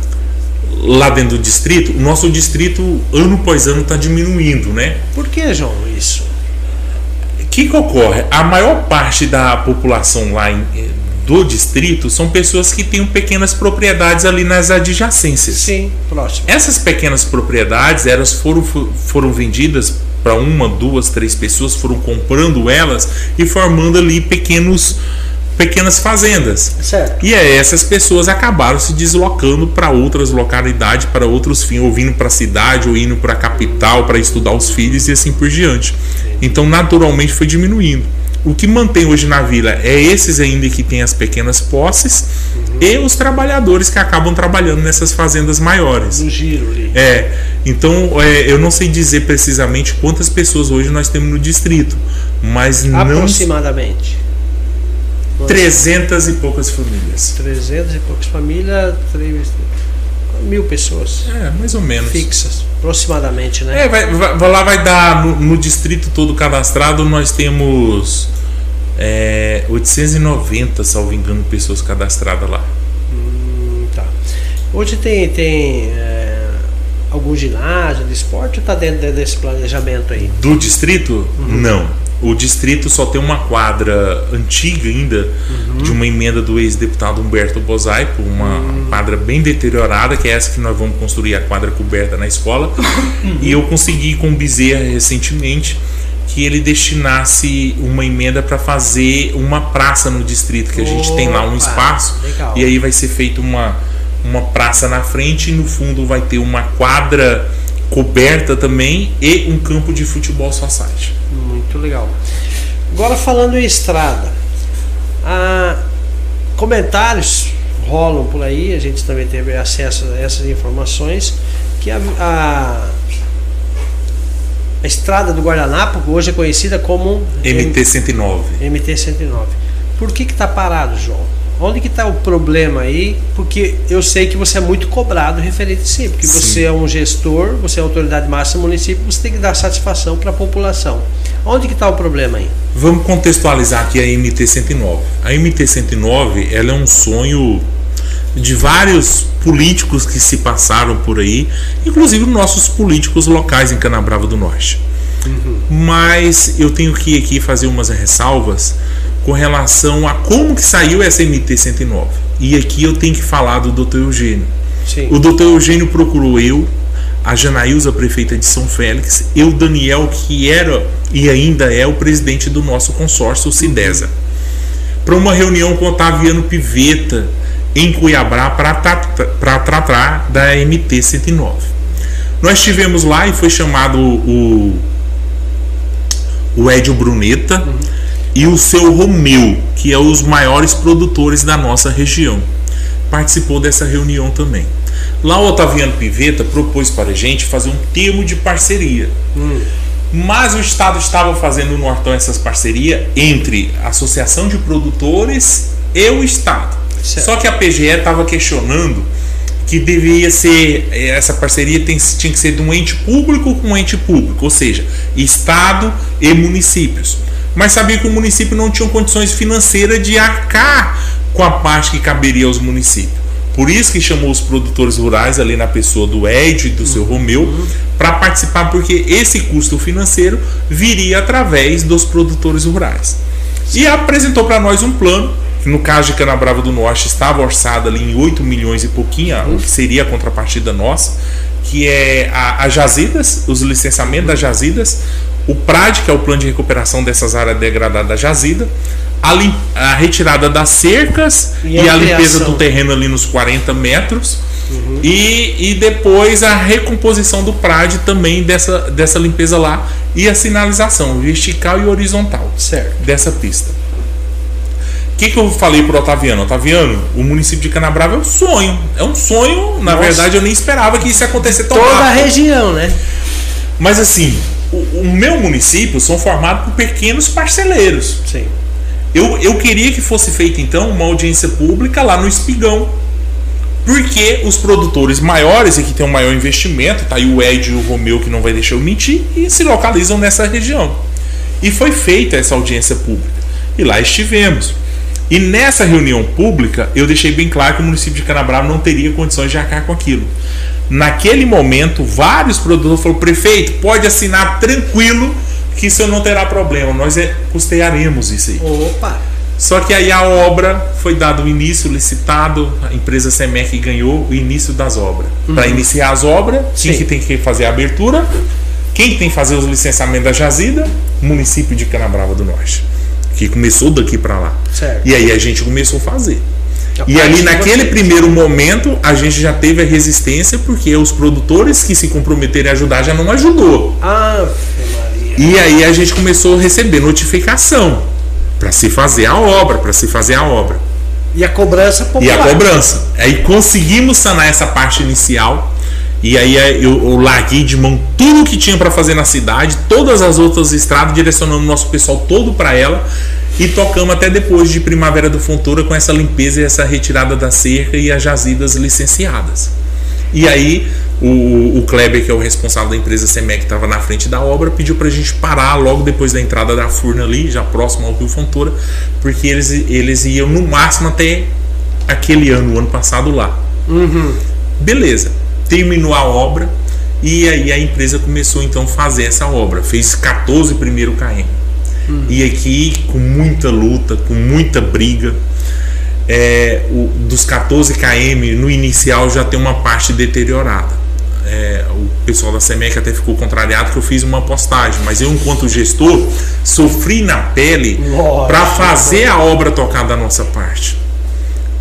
Lá dentro do distrito, o nosso distrito ano após ano está diminuindo, né? Por que, João, isso? que, que ocorre? A maior parte da população lá em, do distrito são pessoas que têm pequenas propriedades ali nas adjacências. Sim, próximo. Essas pequenas propriedades, elas foram, foram vendidas para uma, duas, três pessoas, foram comprando elas e formando ali pequenos pequenas fazendas. Certo. E aí essas pessoas acabaram se deslocando para outras localidades, para outros fins, ou vindo para a cidade, ou indo para a capital para estudar os filhos e assim por diante. Então, naturalmente, foi diminuindo. O que mantém hoje na vila é esses ainda que têm as pequenas posses uhum. e os trabalhadores que acabam trabalhando nessas fazendas maiores. No giro ali. É. Então, é, eu não sei dizer precisamente quantas pessoas hoje nós temos no distrito, mas Aproximadamente. não. Aproximadamente. 300 e poucas famílias. 300 e poucas famílias, 3, mil pessoas. É, mais ou menos. Fixas, aproximadamente, né? É, vai, vai, lá vai dar, no, no, distrito todo cadastrado, nós temos é, 890, salvo engano, pessoas cadastradas lá. Hum, tá. Hoje tem, tem é, algum ginásio de esporte ou está dentro desse planejamento aí? Do distrito? Uhum. Não. O distrito só tem uma quadra antiga ainda, uhum. de uma emenda do ex-deputado Humberto Bosaipo, uma uhum. quadra bem deteriorada, que é essa que nós vamos construir a quadra coberta na escola. [coughs] Uhum. E eu consegui com o Bezerra recentemente que ele destinasse uma emenda para fazer uma praça no distrito, que a gente tem lá um espaço. Legal. E aí vai ser feita uma, uma praça na frente e no fundo vai ter uma quadra coberta também e um campo de futebol society. Muito legal. Agora falando em estrada, ah, comentários rolam por aí, a gente também teve acesso a essas informações, que a, a, a estrada do Guardanapo hoje é conhecida como MT-109. MT-109. Por que está parado, João? Onde que está o problema aí? Porque eu sei que você é muito cobrado referente a si, porque Sim. você é um gestor, você é autoridade máxima do município, você tem que dar satisfação para a população. Onde que está o problema aí? Vamos contextualizar aqui a MT-109. A MT-109 ela é um sonho de vários políticos que se passaram por aí, inclusive nossos políticos locais em Canabrava do Norte. Uhum. Mas eu tenho que aqui fazer umas ressalvas com relação a como que saiu essa MT-109. E aqui eu tenho que falar do Dr. Eugênio. Sim. O Dr. Eugênio procurou eu, a Janaílza, prefeita de São Félix, eu, Daniel, que era e ainda é o presidente do nosso consórcio, o Cidesa, para uma reunião com Otaviano Piveta em Cuiabá para tratar da MT-109. Nós estivemos lá e foi chamado o, o Edio Bruneta. Uhum e o seu Romeu, que é os maiores produtores da nossa região. Participou dessa reunião também. Lá o Otaviano Piveta propôs para a gente fazer um termo de parceria. Hum. Mas o Estado estava fazendo no Nortão essas parcerias entre a Associação de Produtores e o Estado. Certo. Só que a PGE estava questionando que deveria ser essa parceria tem, tinha que ser de um ente público com um ente público, ou seja, Estado e municípios mas sabia que o município não tinha condições financeiras de arcar com a parte que caberia aos municípios. Por isso que chamou os produtores rurais ali na pessoa do Ed e do seu Romeu uhum. para participar, porque esse custo financeiro viria através dos produtores rurais. E apresentou para nós um plano que no caso de Canabrava do Norte estava orçada ali em 8 milhões e pouquinho, uhum. o que seria a contrapartida nossa, que é a, a jazidas, os licenciamentos das jazidas, o PRAD, que é o plano de recuperação dessas áreas degradadas da jazida, a, lim, a retirada das cercas e, e a, a limpeza do terreno ali nos 40 metros. Uhum. E, e depois a recomposição do PRAD também dessa, dessa limpeza lá e a sinalização vertical e horizontal certo. dessa pista. O que, que eu falei pro Otaviano? Otaviano, o município de Canabrava é um sonho. É um sonho, na Nossa. verdade eu nem esperava que isso ia acontecer tão Toda rápido. a região, né? Mas assim, o, o meu município são formados por pequenos parceleiros. Sim. Eu, eu queria que fosse feita então uma audiência pública lá no Espigão. Porque os produtores maiores e que tem um maior investimento, tá aí o Ed e o Romeu que não vai deixar eu mentir, e se localizam nessa região. E foi feita essa audiência pública. E lá estivemos. E nessa reunião pública, eu deixei bem claro que o município de Canabrava não teria condições de arcar com aquilo. Naquele momento, vários produtores falaram: prefeito, pode assinar tranquilo que isso não terá problema, nós é, custearemos isso aí. Opa! Só que aí a obra foi dado o início, licitado, a empresa Semec ganhou o início das obras. Uhum. Para iniciar as obras, quem que tem que fazer a abertura? Quem tem que fazer os licenciamentos da jazida? Município de Canabrava do Norte. Que começou daqui para lá. Certo. E aí a gente começou a fazer. E ali naquele primeiro momento a gente já teve a resistência porque os produtores que se comprometeram a ajudar já não ajudou. Ah. E aí a gente começou a receber notificação para se fazer a obra, para se fazer a obra. E a cobrança popular. E a cobrança. Aí conseguimos sanar essa parte inicial. E aí eu, eu larguei de mão tudo que tinha para fazer na cidade, todas as outras estradas, direcionando o nosso pessoal todo para ela e tocamos até depois de Primavera do Fontoura com essa limpeza e essa retirada da cerca e as jazidas licenciadas. E aí o, o Kleber, que é o responsável da empresa Semec, que estava na frente da obra, pediu para a gente parar logo depois da entrada da Furna ali, já próximo ao Rio Fontoura, porque eles, eles iam no máximo até aquele ano, o ano passado lá. Uhum. Beleza, terminou a obra e aí a empresa começou então a fazer essa obra. Fez 14 primeiro KM. E aqui, com muita luta, com muita briga, é, o, dos 14 km no inicial já tem uma parte deteriorada. É, o pessoal da SEMEC até ficou contrariado que eu fiz uma postagem, mas eu, enquanto gestor, sofri na pele para fazer a obra tocar da nossa parte.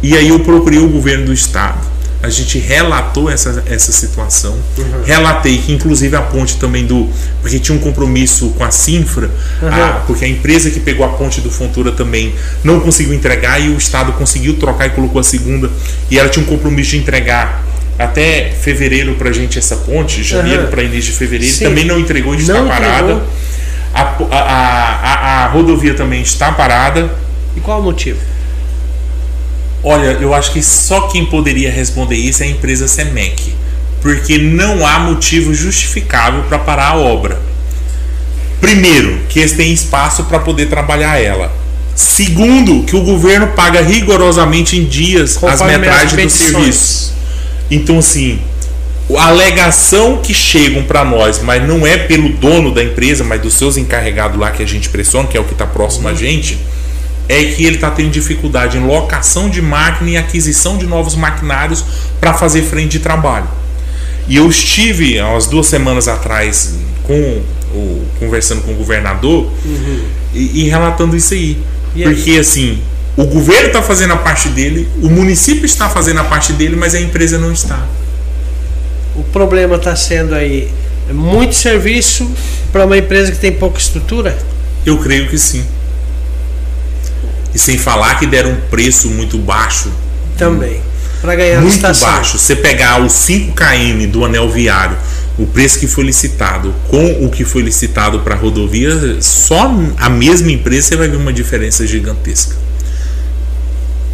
E aí eu procurei o governo do estado a gente relatou essa, essa situação. Uhum. Relatei que, inclusive, a ponte também do. Porque tinha um compromisso com a Sinfra, uhum. a, porque a empresa que pegou a ponte do Fontura também não conseguiu entregar e o Estado conseguiu trocar e colocou a segunda. E ela tinha um compromisso de entregar até fevereiro para a gente essa ponte, janeiro uhum. para início de fevereiro. Sim. Também não entregou e está parada. A, a, a, a rodovia também está parada. E qual o motivo? Olha, eu acho que só quem poderia responder isso é a empresa Semec, porque não há motivo justificável para parar a obra. Primeiro, que eles têm espaço para poder trabalhar ela. Segundo, que o governo paga rigorosamente em dias Conforme as metragens do serviço. Então, assim, a alegação que chegam para nós, mas não é pelo dono da empresa, mas dos seus encarregados lá que a gente pressiona, que é o que está próximo uhum. a gente é que ele está tendo dificuldade em locação de máquina e aquisição de novos maquinários para fazer frente de trabalho. E eu estive há umas duas semanas atrás com o, conversando com o governador uhum. e, e, relatando isso aí. E Porque aí? assim, o governo está fazendo a parte dele, o município está fazendo a parte dele, mas a empresa não está. O problema está sendo aí muito serviço para uma empresa que tem pouca estrutura? Eu creio que sim. E sem falar que deram um preço muito baixo. Também. Para ganhar Muito baixo. Você pegar os 5 km do anel viário, o preço que foi licitado com o que foi licitado para a rodovia, só a mesma empresa você vai ver uma diferença gigantesca.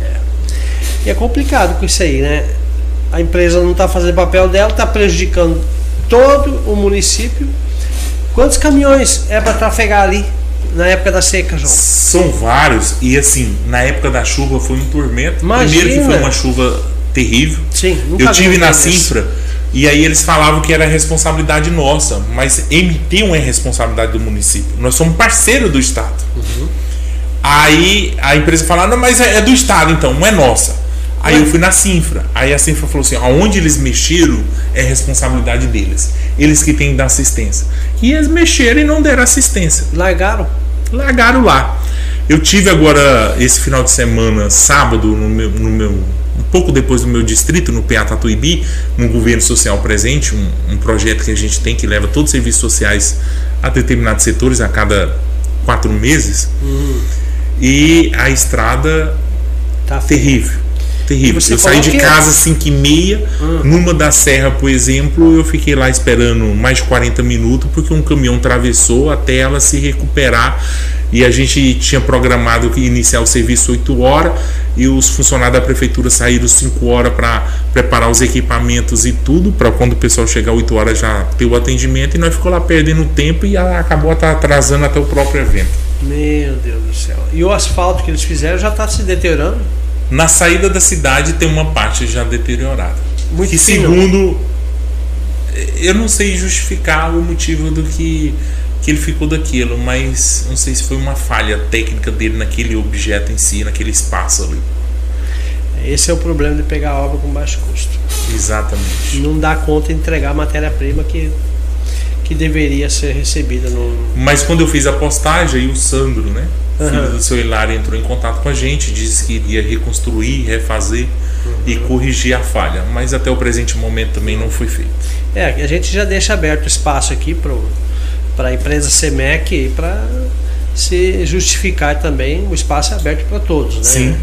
É. E é complicado com isso aí, né? A empresa não está fazendo papel dela, está prejudicando todo o município. Quantos caminhões é para trafegar ali? Na época da seca, João? São vários. E assim, na época da chuva foi um tormento. Imagina. Primeiro que foi uma chuva terrível. Sim, Eu tive na Sinfra e aí eles falavam que era responsabilidade nossa, mas MT1 é responsabilidade do município. Nós somos parceiro do Estado. Uhum. Aí a empresa fala, não, mas é, é do Estado então, não é nossa. Aí eu fui na Sinfra. Aí a Sinfra falou assim: aonde eles mexeram é responsabilidade deles. Eles que têm que dar assistência. E eles mexeram e não deram assistência. Largaram? Largaram lá. Eu tive agora esse final de semana, sábado, no meu, no meu um pouco depois do meu distrito, no PA Tatuíbi, no governo social presente, um, um, projeto que a gente tem que leva todos os serviços sociais a determinados setores a cada quatro meses. Uhum. E a estrada tá terrível terrível. Eu saí de casa às 5 e meia, hum. numa da serra, por exemplo, eu fiquei lá esperando mais de 40 minutos porque um caminhão atravessou até ela se recuperar. E a gente tinha programado iniciar o serviço 8 horas e os funcionários da prefeitura saíram 5 horas para preparar os equipamentos e tudo, para quando o pessoal chegar 8 horas já ter o atendimento. E nós ficou lá perdendo tempo e acabou atrasando até o próprio evento. Meu Deus do céu. E o asfalto que eles fizeram já está se deteriorando? Na saída da cidade tem uma parte já deteriorada. Muito que fino. segundo eu não sei justificar o motivo do que, que ele ficou daquilo, mas não sei se foi uma falha técnica dele naquele objeto em si, naquele espaço ali. Esse é o problema de pegar a obra com baixo custo. Exatamente. Não dá conta de entregar a matéria-prima que, que deveria ser recebida no. Mas quando eu fiz a postagem, aí o Sandro, né? Uhum. filho do seu Hilário entrou em contato com a gente, disse que iria reconstruir, refazer uhum. e corrigir a falha, mas até o presente momento também não foi feito. É, a gente já deixa aberto espaço aqui para a empresa SEMEC para se justificar também, o espaço é aberto para todos, né? Sim.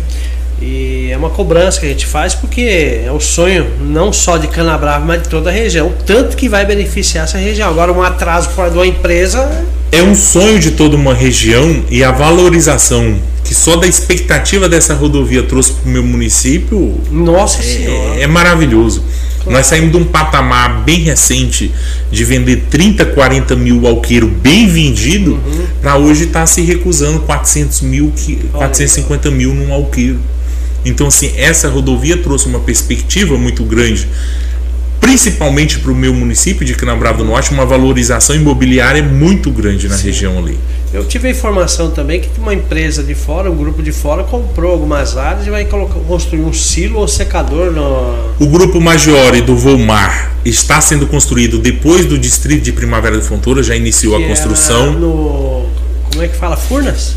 E é uma cobrança que a gente faz porque é o sonho não só de Canabrava, mas de toda a região. O tanto que vai beneficiar essa região. Agora, um atraso para uma empresa. É um sonho de toda uma região e a valorização que só da expectativa dessa rodovia trouxe para o meu município. Nossa é, Senhora! É maravilhoso. Claro. Nós saímos de um patamar bem recente de vender 30, 40 mil alqueiro bem vendido, uhum. para hoje estar tá se recusando 400 mil, 450 mil num alqueiro. Então, assim, essa rodovia trouxe uma perspectiva muito grande, principalmente para o meu município de Canabrava do Norte, uma valorização imobiliária muito grande na Sim. região ali. Eu tive a informação também que uma empresa de fora, um grupo de fora, comprou algumas áreas e vai colocar, construir um silo ou secador no. O grupo Maggiore do Volmar está sendo construído depois do distrito de Primavera de Fontoura, já iniciou que a construção. no. Como é que fala? Furnas?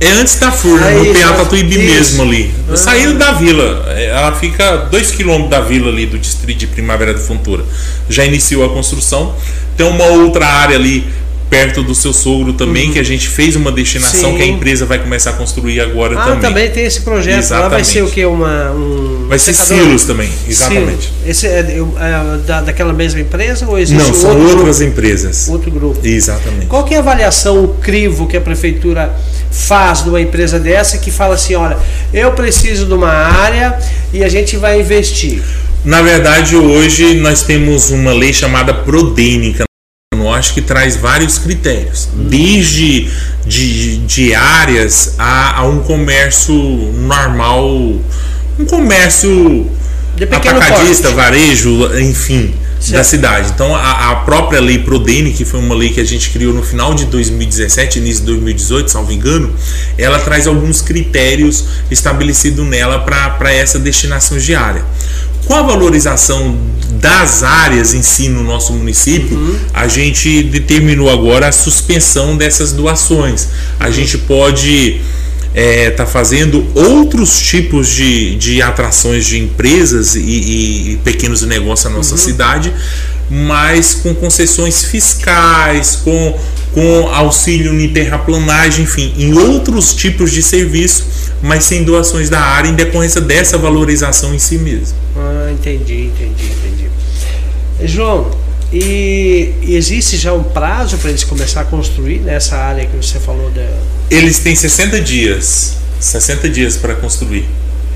É antes da Furna, Aí, no PA Tatuíbi mesmo ali. Ah. Saindo da vila. É, ela fica 2 km da vila ali, do distrito de Primavera de Fontoura. Já iniciou a construção. Tem uma outra área ali perto do seu sogro também, uhum. que a gente fez uma destinação Sim. que a empresa vai começar a construir agora ah, também. Ah, também tem esse projeto. Exatamente. Lá vai ser o que? Uma, um vai ser silos também, exatamente. Esse é, é da, daquela mesma empresa ou existe Não, são outras grupo? empresas. Outro grupo. Exatamente. Qual que é a avaliação, o crivo que a prefeitura faz de uma empresa dessa que fala assim, olha, eu preciso de uma área e a gente vai investir? Na verdade, hoje nós temos uma lei chamada Prodênica Norte que traz vários critérios, desde de, de áreas a, a um comércio normal, um comércio atacadista, porte. varejo, enfim certo. da cidade. Então a, a, própria lei Prodene, que foi uma lei que a gente criou no final de 2017, início de 2018, salvo engano, ela traz alguns critérios estabelecidos nela para essa destinação diária. Com a valorização das áreas em si no nosso município, uhum. a gente determinou agora a suspensão dessas doações. A gente pode está é, tá fazendo outros tipos de, de atrações de empresas e, e pequenos negócios na nossa uhum. cidade, mas com concessões fiscais, com, com auxílio em terraplanagem, enfim, em outros tipos de serviço, mas sem doações da área em decorrência dessa valorização em si mesmo. Ah, entendi, entendi, entendi. João, e existe já um prazo para eles começar a construir nessa área que você falou da. Eles têm 60 dias. 60 dias para construir.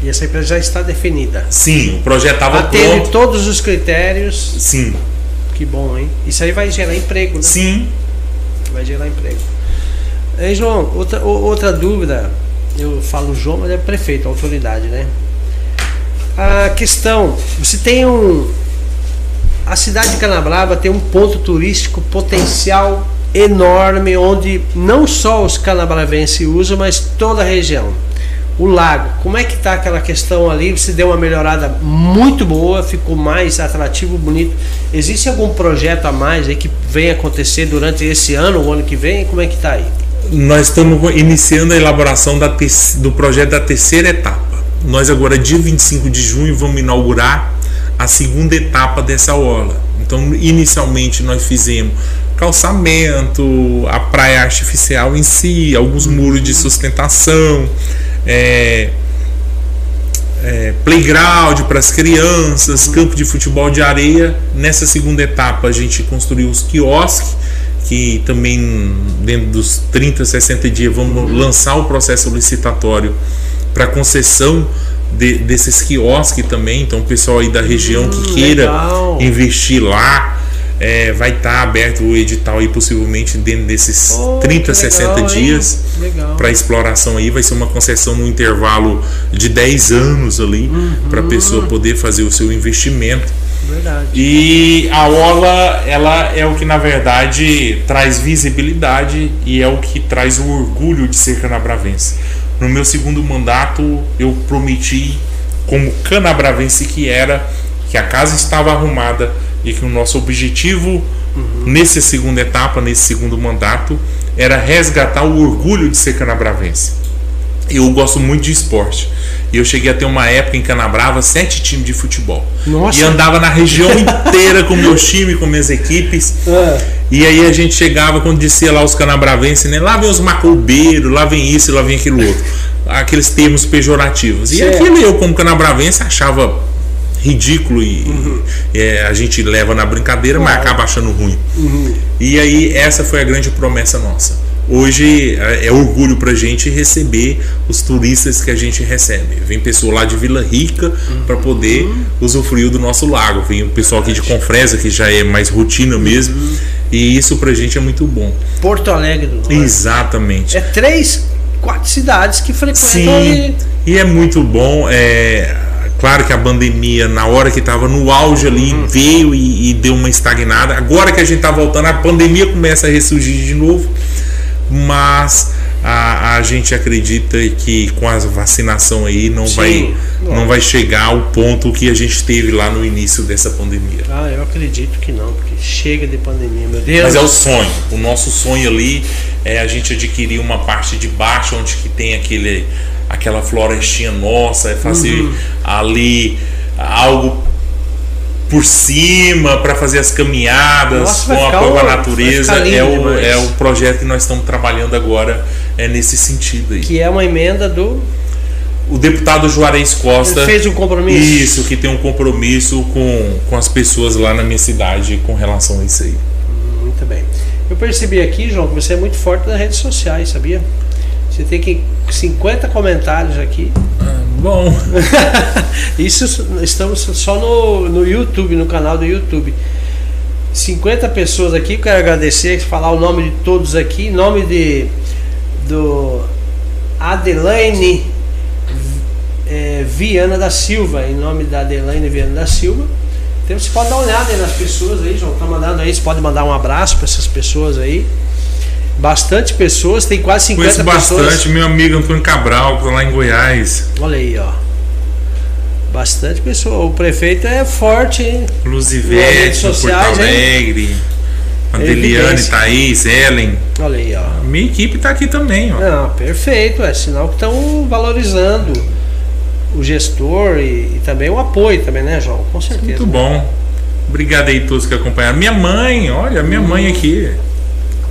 E essa empresa já está definida. Sim, o projeto estava pronto. todos os critérios. Sim. Que bom, hein? Isso aí vai gerar emprego, né? Sim. Vai gerar emprego. Ei, João, outra, outra dúvida. Eu falo João, mas é prefeito, autoridade, né? A questão, você tem um, a cidade de Canabrava tem um ponto turístico potencial enorme onde não só os canabravenses usam, mas toda a região. O lago, como é que está aquela questão ali? Você deu uma melhorada muito boa, ficou mais atrativo, bonito. Existe algum projeto a mais aí que vem acontecer durante esse ano, o ano que vem? Como é que está aí? Nós estamos iniciando a elaboração da do projeto da terceira etapa. Nós agora, dia 25 de junho, vamos inaugurar a segunda etapa dessa orla. Então, inicialmente nós fizemos calçamento, a praia artificial em si, alguns muros de sustentação, é, é, playground para as crianças, campo de futebol de areia. Nessa segunda etapa a gente construiu os quiosques, que também dentro dos 30, 60 dias vamos lançar o processo licitatório para concessão de, desses quiosques também. Então o pessoal aí da região que hum, queira legal. investir lá é, vai estar tá aberto o edital aí possivelmente dentro desses oh, 30, 60 legal, dias para exploração aí. Vai ser uma concessão no intervalo de 10 anos ali uhum. para a pessoa poder fazer o seu investimento. Verdade. E a Ola, ela é o que na verdade traz visibilidade e é o que traz o orgulho de ser canabravense. No meu segundo mandato, eu prometi, como canabravense que era, que a casa estava arrumada, e que o nosso objetivo uhum. nessa segunda etapa, nesse segundo mandato, era resgatar o orgulho de ser canabravense. Eu gosto muito de esporte. E eu cheguei a ter uma época em Canabrava, sete times de futebol. Nossa. E andava na região [laughs] inteira com meus times, com minhas equipes. É. E aí a gente chegava, quando descia lá os canabravenses, né? Lá vem os macoubeiros, lá vem isso, lá vem aquilo outro. Aqueles termos pejorativos. E certo. aquilo eu, como canabravense, achava ridículo e, uhum. é, a gente leva na brincadeira, mas acaba achando ruim. Uhum. E aí essa foi a grande promessa nossa. Hoje é, é orgulho pra gente receber os turistas que a gente recebe. Vem pessoa lá de Vila Rica uhum. para poder usufruir do nosso lago. Vem o pessoal aqui de Confresa, que já é mais rotina mesmo. Uhum. E isso pra gente é muito bom. Porto Alegre. Exatamente. É três, quatro cidades que frequentam Sim, e... e é muito bom. É, Claro que a pandemia, na hora que estava no auge ali, uhum. veio e, e, deu uma estagnada. Agora que a gente está voltando, a pandemia começa a ressurgir de novo. Mas a, a gente acredita que com a vacinação aí não vai não vai chegar ao ponto que a gente teve lá no início dessa pandemia. Ah, eu acredito que não, porque chega de pandemia, meu Deus. Mas é o sonho. O nosso sonho ali é a gente adquirir uma parte de baixo onde que tem aquele aquela florestinha nossa, é fazer uhum. ali algo por cima para fazer as caminhadas nossa, com apoio à natureza. É o, é o projeto que nós estamos trabalhando agora é nesse sentido aí. Que é uma emenda do o deputado Juarez Costa Ele fez um compromisso. Isso, que tem um compromisso com, com as pessoas lá na minha cidade com relação a isso aí. Muito bem. Eu percebi aqui, João, que você é muito forte nas redes sociais, sabia? Você tem que 50 comentários aqui. Ah, bom. [laughs] Isso estamos só no, no YouTube, no canal do YouTube. 50 pessoas aqui, quero agradecer, falar o nome de todos aqui, nome de do Adelaine é, Viana da Silva, em nome da Adelaine Viana da Silva. Então você pode dar uma olhada aí nas pessoas aí, João, tá mandando aí, você pode mandar um abraço para essas pessoas aí. Bastante pessoas, tem quase 50 Conheço pessoas. bastante, meu amigo Antônio Cabral, que tá lá em Goiás. Olha aí, ó. Bastante pessoa. O prefeito é forte, hein? Luzivete, sociais, Porto Alegre. Adeliane, Thaís, Ellen. Olha aí, ó. Minha equipe tá aqui também, ó. Não, perfeito. É sinal que estão valorizando o gestor e, e, também o apoio também, né, João? Com certeza. Muito bom. Obrigado aí a todos que acompanharam. Minha mãe, olha, minha hum. mãe aqui.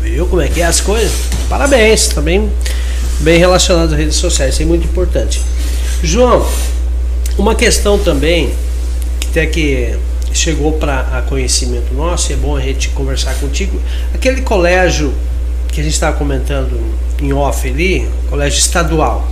Viu como é que é as coisas? Parabéns, também bem relacionado às redes sociais, isso é muito importante. João, uma questão também, até que chegou para conhecimento nosso, e é bom a gente conversar contigo, aquele colégio que a gente estava comentando em off ali, colégio estadual.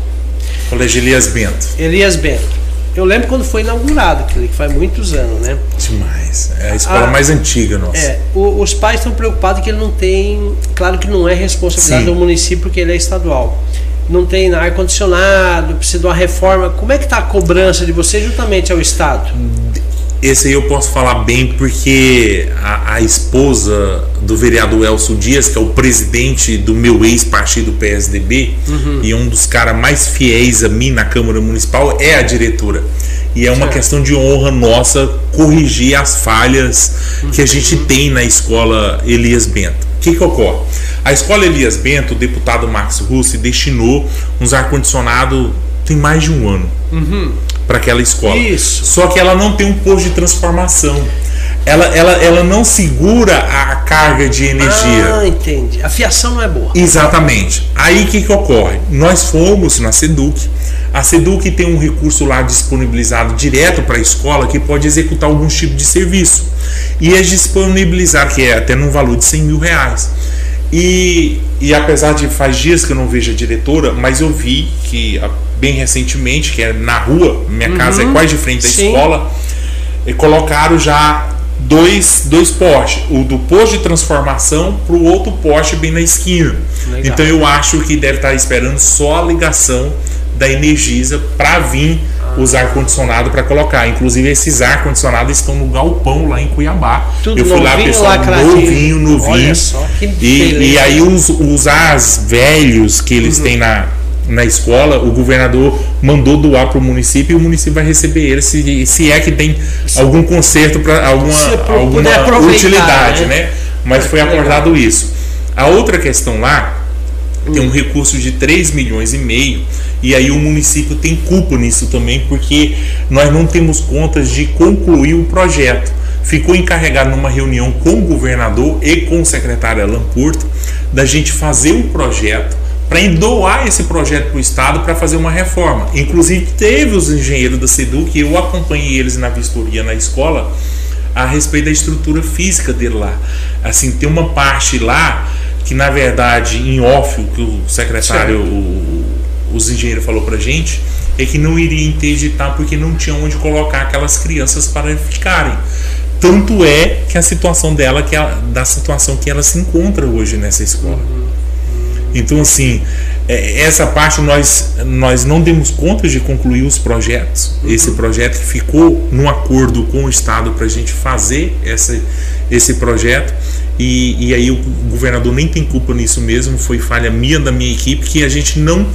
Colégio Elias Bento. Elias Bento. Eu lembro quando foi inaugurado, que faz muitos anos, né? Demais. É a escola a, ah, mais antiga nossa. É, o, os pais estão preocupados que ele não tem. Claro que não é responsabilidade Sim. do município, porque ele é estadual. Não tem ar-condicionado, precisa de uma reforma. Como é que está a cobrança de você juntamente ao Estado? Esse aí eu posso falar bem porque a, a, esposa do vereador Elcio Dias, que é o presidente do meu ex-partido PSDB uhum. e um dos caras mais fiéis a mim na Câmara Municipal, é a diretora. E é uma certo. questão de honra nossa corrigir as falhas uhum. que a gente uhum. tem na escola Elias Bento. O que, que ocorre? A escola Elias Bento, o deputado Max Russi, destinou uns ar-condicionado tem mais de um ano. Uhum para aquela escola. Isso. Só que ela não tem um posto de transformação. Ela, ela, ela não segura a carga de energia. Ah, entendi. A fiação não é boa. Exatamente. Aí o que, que ocorre? Nós fomos na SEDUC. A SEDUC tem um recurso lá disponibilizado direto para a escola que pode executar alguns tipos de serviço. E eles disponibilizaram, que é até num valor de 100 mil reais. E, e apesar de faz dias que eu não vejo a diretora, mas eu vi que bem recentemente, que é na rua, minha uhum, casa é quase de frente da sim. escola, e colocaram já dois, dois postes, o do posto de transformação para o outro poste bem na esquina. Legal. Então eu acho que deve estar esperando só a ligação da Energisa para vir ah. os ar-condicionado para colocar. Inclusive esses ar-condicionados estão no galpão lá em Cuiabá. Tudo eu fui lá, pessoal, novinho, novinho. Só, e, e aí os, os as velhos que eles uhum. têm na na escola, o governador mandou doar para o município e o município vai receber ele se, se é que tem algum conserto para alguma, alguma utilidade, né? né? Mas foi acordado isso. A outra questão lá tem um hum. recurso de 3 milhões e meio e aí o município tem culpa nisso também porque nós não temos contas de concluir o projeto. Ficou encarregado numa reunião com o governador e com o secretário Alan Porto da gente fazer um projeto para doar esse projeto para o Estado para fazer uma reforma. Inclusive, teve os engenheiros da SEDUC, eu acompanhei eles na vistoria na escola, a respeito da estrutura física dele lá. Assim, tem uma parte lá que, na verdade, em off, o que o secretário, o, os engenheiros falou para gente, é que não iria interditar porque não tinha onde colocar aquelas crianças para ficarem. Tanto é que a situação dela, que da situação que ela se encontra hoje nessa escola. Uhum. Então, assim, é, essa parte nós, nós não demos conta de concluir os projetos. Uhum. Esse projeto ficou num acordo com o Estado para a gente fazer esse, esse projeto. E, e aí o governador nem tem culpa nisso mesmo, foi falha minha da minha equipe que a gente não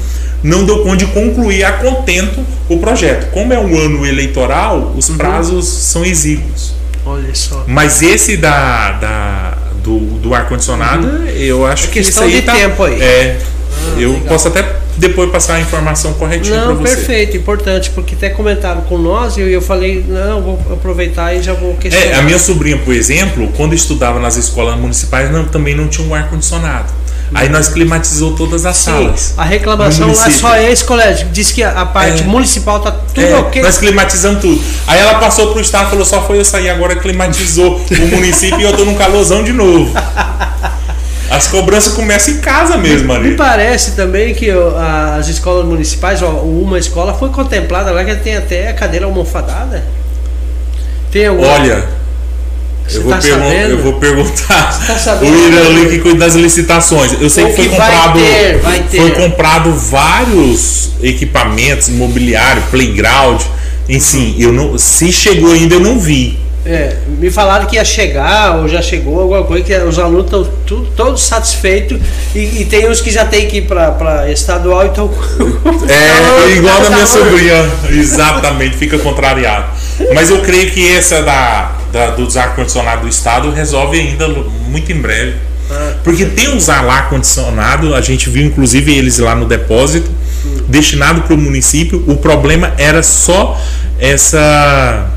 não deu conta de concluir a contento o projeto. Como é um ano eleitoral, os uhum. prazos são exíguos. Olha só. Mas esse da, da do, do ar-condicionado, uhum. eu acho é que questão isso aí de tá, tempo aí. É, ah, eu legal. posso até depois passar a informação corretinha para você. perfeito, importante, porque até comentaram com nós e eu, eu falei, não, vou aproveitar e já vou questionar. É, a minha sobrinha, por exemplo, quando estudava nas escolas municipais, não, também não tinha um ar-condicionado. Aí nós climatizou todas as Sim, salas. A reclamação é só esse colégio. Diz que a parte é, municipal tá tudo é, ok. Nós climatizamos tudo. Aí ela passou pro estado e falou: só foi eu sair agora, climatizou o [laughs] município e eu tô num calorzão de novo. As cobranças começam em casa mesmo ali. Me parece também que as escolas municipais, uma escola foi contemplada lá que tem até a cadeira almofadada. Tem alguma... Olha, eu vou, tá eu vou, perguntar tá o Irã que cuida das licitações. Eu sei que foi comprado, ter, ter. foi comprado vários equipamentos, mobiliário, playground. Enfim, eu não, se chegou ainda eu não vi. É, me falaram que ia chegar ou já chegou alguma coisa que os alunos estão todos satisfeitos e, e, tem uns que já tem que ir para estadual então [laughs] é igual da minha sobrinha exatamente fica contrariado mas eu creio que essa da da, dos ar-condicionado do estado resolve ainda muito em breve. Ah, Porque tem uns ar-condicionado, a gente viu inclusive eles lá no depósito, hum. destinado para o município. O problema era só essa.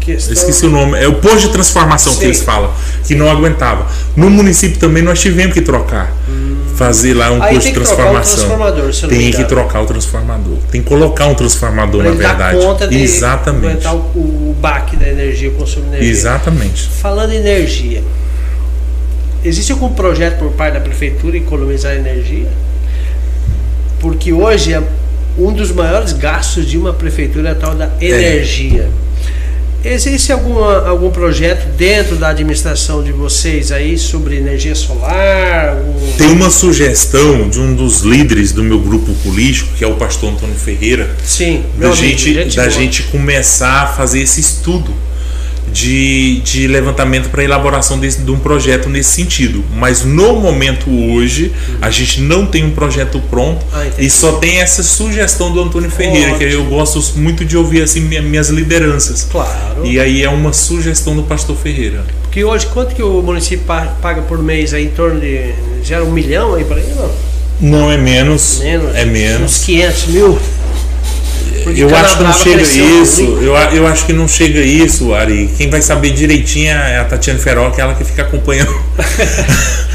Questão... Esqueci o nome. É o posto de transformação Sim. que eles falam, que não aguentava. No município também nós tivemos que trocar. Hum fazer lá um Aí posto de transformação. tem que trocar o transformador. Tem que colocar um transformador, pra na verdade. Conta de Exatamente. O, o baque da energia, o consumo de energia. Exatamente. Falando em energia, existe algum projeto por parte da prefeitura economizar energia? Porque hoje é um dos maiores gastos de uma prefeitura é a tal da energia. É. Existe alguma, algum projeto dentro da administração de vocês aí sobre energia solar? Tem uma sugestão de um dos líderes do meu grupo político, que é o pastor Antônio Ferreira, Sim, da, meu amigo, gente, gente da boa. gente começar a fazer esse estudo de, de levantamento para elaboração desse, de um projeto nesse sentido. Mas no momento hoje, a gente não tem um projeto pronto Ah, e só tem essa sugestão do Antônio Ferreira, que Ótimo. eu gosto muito de ouvir assim minha- minhas lideranças. Claro. E aí é uma sugestão do pastor Ferreira. Porque hoje, quanto que o município pa- paga por mês aí? Em torno de. Gera um milhão aí por aí, não? Não é menos, Menos? é Uns menos. 500 mil? Porque Eu acho que não chega cresceu isso. Eu, eu acho que não chega isso, Ari. Quem vai saber direitinho é a Tatiana Ferol, que é ela que fica acompanhando. [laughs]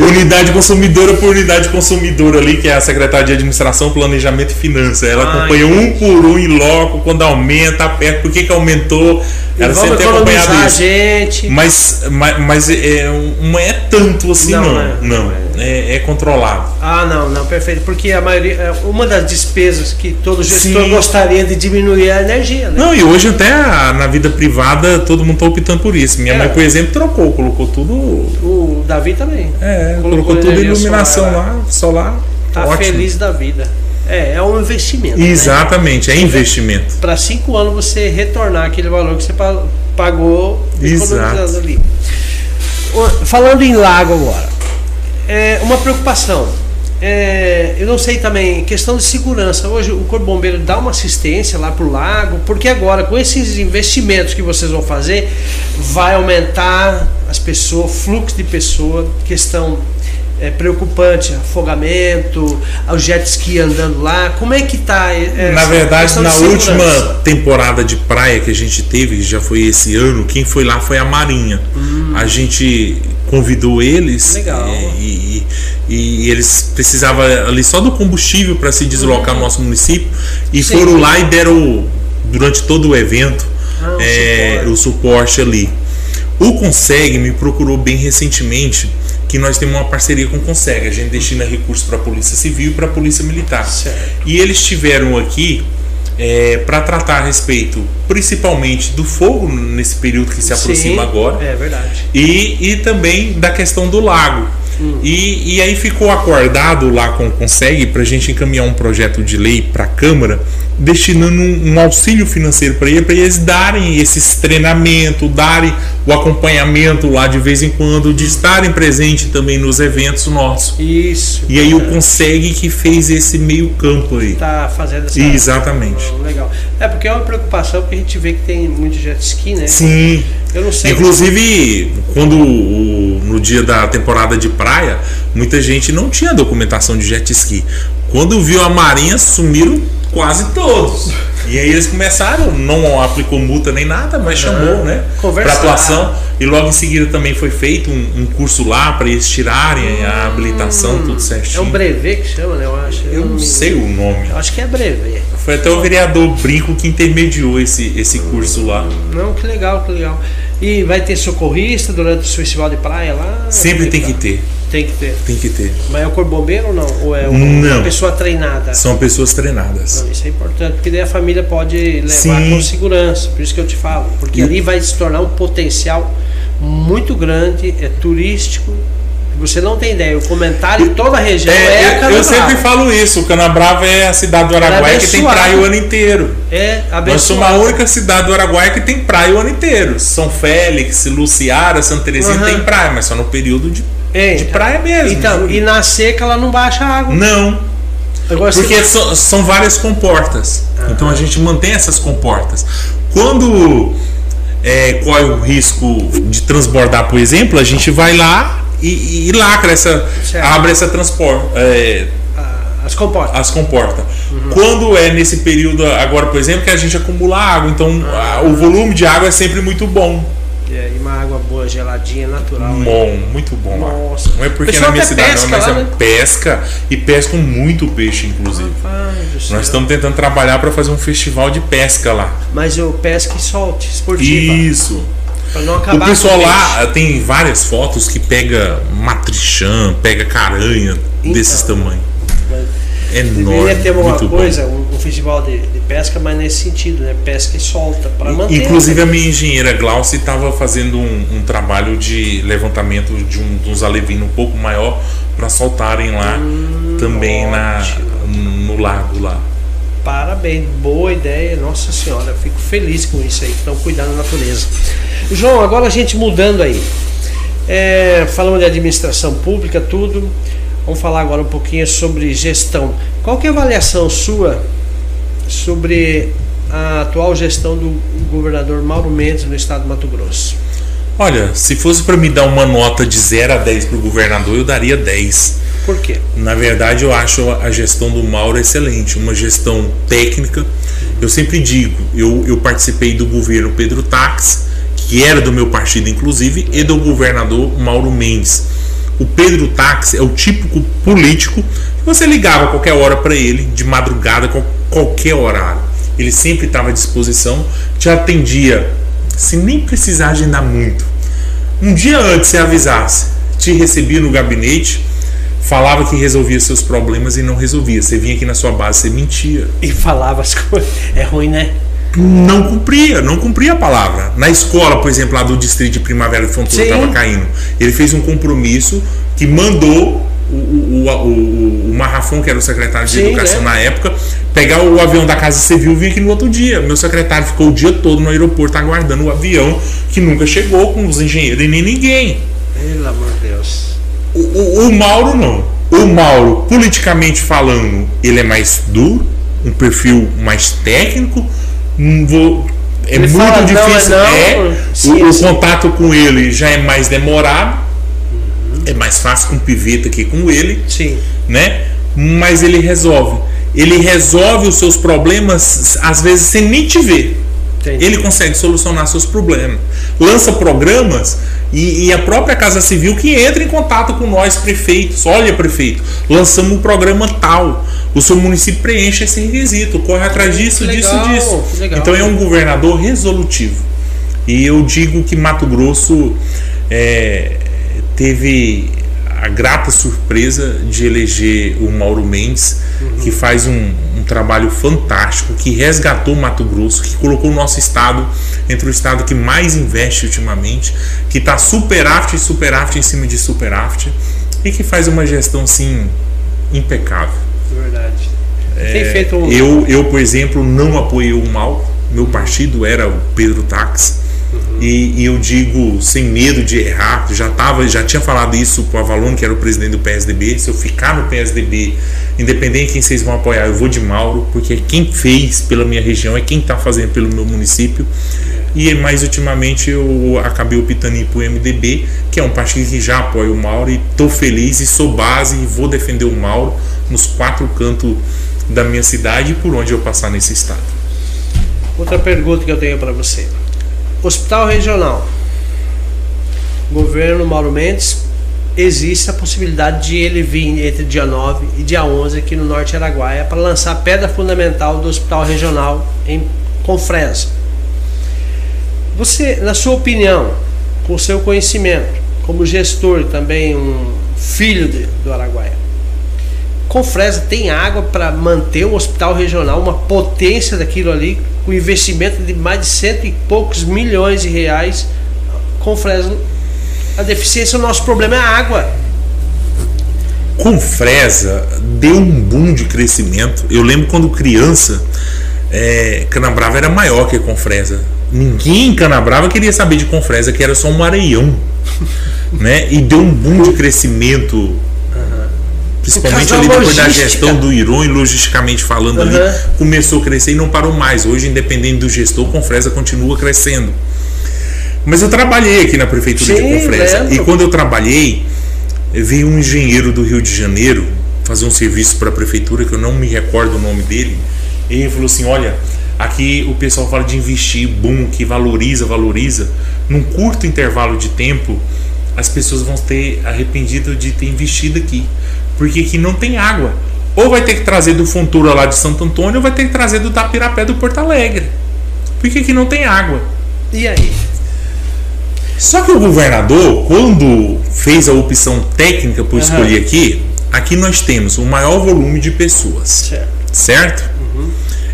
unidade consumidora por unidade consumidora ali, que é a secretária de Administração, Planejamento e Finanças. Ela Ah, acompanha um por um em loco, quando aumenta, aperta, por que, que aumentou. E Ela sempre tem acompanhado isso. gente. Mas, mas, mas é, não é tanto assim, Não, não. né? Não, é, é controlado. Ah, não, não, perfeito. Porque a maioria. é, Uma das despesas que todo gestor Sim. gostaria de diminuir é a energia, né? Não, e hoje até a- na vida privada todo mundo tá optando por isso. Minha É. mãe, por exemplo, trocou, colocou tudo. O Davi também. É, Colocou colocou, tudo iluminação solar lá, solar. Tá ótimo. feliz da vida. É, é um investimento. Né? Exatamente, é investimento. Para cinco anos você retornar aquele valor que você pa- pagou Exato. economizando ali. O- Falando em lago agora, é uma preocupação. É, eu não sei também, questão de segurança. Hoje o Corpo Bombeiro dá uma assistência lá pro lago, porque agora com esses investimentos que vocês vão fazer, vai aumentar as pessoas, fluxo de pessoa, questão é, preocupante, afogamento, o jet ski andando lá. Como é que tá? é, Na verdade, na última temporada de praia que a gente teve, que já foi esse ano, quem foi lá foi a Marinha. A gente convidou eles é, e, e- eles precisavam ali só do combustível para se deslocar no nosso município e. Sim. foram lá e deram durante todo o evento Ah, o é, suporte. o suporte ali. O Conseg me procurou bem recentemente que nós temos uma parceria com o Conseg. A gente destina recursos para a Polícia Civil e para a Polícia Militar. Certo. E eles estiveram aqui para tratar a respeito, principalmente do fogo nesse período que se aproxima Sim, agora É verdade. e, e também da questão do lago. E, e aí ficou acordado lá com o Conseg para a gente encaminhar um projeto de lei para a Câmara destinando um, um auxílio financeiro para ele, para eles darem esses treinamentos, darem o acompanhamento lá de vez em quando, de estarem presentes também nos eventos nossos. Isso. E aí o Conseg que fez esse meio campo aí. tá fazendo essa Exatamente. Legal. É porque é uma preocupação porque a gente vê que tem muito jet ski, né? Sim. Eu não sei. Inclusive, quando no dia da temporada de praia, muita gente não tinha documentação de jet ski. Quando viu a marinha, sumiram quase todos. E aí eles começaram, não aplicou multa nem nada, mas chamou, né? Para atuação. E logo em seguida também foi feito um, um curso lá para eles tirarem a habilitação, tudo É certinho. um brevet que chama, né? Eu acho. Eu não me- sei o nome. Eu acho que é brevet. Foi até o vereador Brinco que intermediou esse, esse curso lá. Não, que legal, que legal. E vai ter socorrista durante o festival de praia lá? Sempre tem que ter, Tem que ter. tem que ter. Mas é o corpo bombeiro ou não? Ou é uma Não. pessoa treinada? São pessoas treinadas. Não, isso é importante, porque daí a família pode levar Sim. com segurança. Por isso que eu te falo. Porque E- ali vai se tornar um potencial muito grande, é turístico. Você não tem ideia. O comentário em toda a região é, a É, eu, eu Canabrava. sempre falo isso, o Canabrava é a cidade do Araguaia que tem praia o ano inteiro. É Nós somos a única cidade do Araguaia que tem praia o ano inteiro. São Félix, Luciara, Santa Terezinha Aham. tem praia, mas só no período de, É, de praia mesmo. Então, e na seca ela não baixa água. Não, porque são, são várias comportas. Ah. Então a gente mantém essas comportas. Quando é, corre o risco de transbordar, por exemplo, a gente vai lá e, e lacra essa. Certo. abre essa transpor, é, ah, as comportas. as comportas. Uhum. Quando é nesse período agora, por exemplo, que a gente acumula água, então Ah. a- o volume de água é sempre muito bom. É, e uma água boa, geladinha, natural. né? Bom, muito bom. Nossa. Não é porque na minha cidade pesca não, mas lá, é né? pesca e pescam muito peixe, inclusive. Rapaz. Nós estamos tentando trabalhar para fazer um festival de pesca lá. Mas eu pesca e solte, esportiva. Isso. O pessoal lá tem várias fotos que pega matrichã, pega caranha Então. desses tamanhos. peixe. Enorme. Deveria ter uma muito bom. coisa, um, festival de, de pesca, mas nesse sentido, né? Pesca e solta para manter. Inclusive a minha engenheira Glauci estava fazendo um, um, trabalho de levantamento de, um, de uns alevinos um pouco maior para soltarem lá hum, também na, no lago lá. Parabéns, boa ideia, nossa senhora, fico feliz com isso aí, estão cuidando da natureza. João, agora a gente mudando aí. É, falamos de administração pública, tudo. Vamos falar agora um pouquinho sobre gestão. Qual que é a avaliação sua sobre a atual gestão do governador Mauro Mendes no estado do Mato Grosso? Olha, se fosse para me dar uma nota de 0 a 10 para o governador, eu daria 10. Por quê? Na verdade, eu acho a gestão do Mauro excelente, uma gestão técnica. Eu sempre digo, eu, eu participei do governo Pedro Tax, que era do meu partido, inclusive, e do governador Mauro Mendes o Pedro Táxi é o típico político que você ligava qualquer hora para ele, de madrugada, qualquer horário. Ele sempre estava à disposição, te atendia sem nem precisar agendar muito. Um dia antes você avisasse, te recebia no gabinete, falava que resolvia seus problemas e não resolvia. Você vinha aqui na sua base, você mentia. E falava as [laughs] coisas. É ruim, né? não cumpria, não cumpria a palavra. Na escola, por exemplo, lá do distrito de Primavera de Fontoura estava caindo. Ele fez um compromisso que mandou o, o, o, o Marrafon, que era o secretário de Sim, Educação é. na época, pegar o avião da Casa Civil e vir aqui no outro dia. Meu secretário ficou o dia todo no aeroporto aguardando o avião, que nunca chegou com os engenheiros e nem ninguém. Pelo amor de Deus. O, o, o Mauro não. O Mauro, politicamente falando, ele é mais duro, um perfil mais técnico, vou, é ele muito fala, difícil. Não, é, não, é sim, o, o contato com ele já é mais demorado. Uhum. É mais fácil com o piveta que com ele. Sim. Né? Mas ele resolve. Ele resolve os seus problemas, às vezes, sem nem te ver. Entendi. Ele consegue solucionar seus problemas. Lança programas e, e, a própria Casa Civil que entra em contato com nós, prefeitos. Olha, prefeito, lançamos um programa tal. O seu município preenche esse requisito, corre atrás disso, legal, disso, disso. Então é um governador resolutivo. E eu digo que Mato Grosso é, teve a grata surpresa de eleger o Mauro Mendes, uhum. que faz um, um, trabalho fantástico, que resgatou Mato Grosso, que colocou o nosso estado entre o estado que mais investe ultimamente, que está superávit superávit em cima de superávit, e que faz uma gestão assim impecável. Verdade. É, Tem feito um... eu, eu, por exemplo, não apoiei o mal. Meu partido era o Pedro Tax E, e, eu digo sem medo de errar, já tava, já tinha falado isso com o Avalon, que era o presidente do PSDB. Se eu ficar no PSDB, independente de quem vocês vão apoiar, eu vou de Mauro, porque quem fez pela minha região é quem está fazendo pelo meu município. E mais ultimamente eu acabei optando para o MDB, que é um partido que já apoia o Mauro, e estou feliz e sou base e vou defender o Mauro nos quatro cantos da minha cidade e por onde eu passar nesse estado. Outra pergunta que eu tenho para você. Hospital Regional. Governo Mauro Mendes, existe a possibilidade de ele vir entre dia 9 e dia 11 aqui no Norte Araguaia para lançar a pedra fundamental do Hospital Regional em Confresa. Você, na sua opinião, com seu conhecimento, como gestor também um filho de, do Araguaia, Confresa tem água para manter o hospital regional, uma potência daquilo ali, com investimento de mais de cento e poucos milhões de reais. Confresa, a deficiência, o nosso problema é a água. Confresa deu um boom de crescimento. Eu lembro quando criança, é, Canabrava era maior que Confresa. Ninguém em Canabrava queria saber de Confresa, que era só um areião. [laughs] né? E deu um boom de crescimento principalmente ali depois da gestão do Iron e logisticamente falando uhum. ali, começou a crescer e não parou mais. Hoje, independente do gestor, Confresa continua crescendo. Mas eu trabalhei aqui na prefeitura Sim, de Confresa. Lembro. E quando eu trabalhei, veio um engenheiro do Rio de Janeiro fazer um serviço para a prefeitura, que eu não me recordo o nome dele. E ele falou assim: Olha, aqui o pessoal fala de investir, boom, que valoriza, valoriza. Num curto intervalo de tempo, as pessoas vão ter arrependido de ter investido aqui porque aqui não tem água. Ou vai ter que trazer do Fontura lá de Santo Antônio, ou vai ter que trazer do Tapirapé do Porto Alegre. Porque aqui não tem água. E aí? Só que o governador, quando fez a opção técnica por uhum. escolher aqui, aqui nós temos o maior volume de pessoas. Certo? certo? Uhum.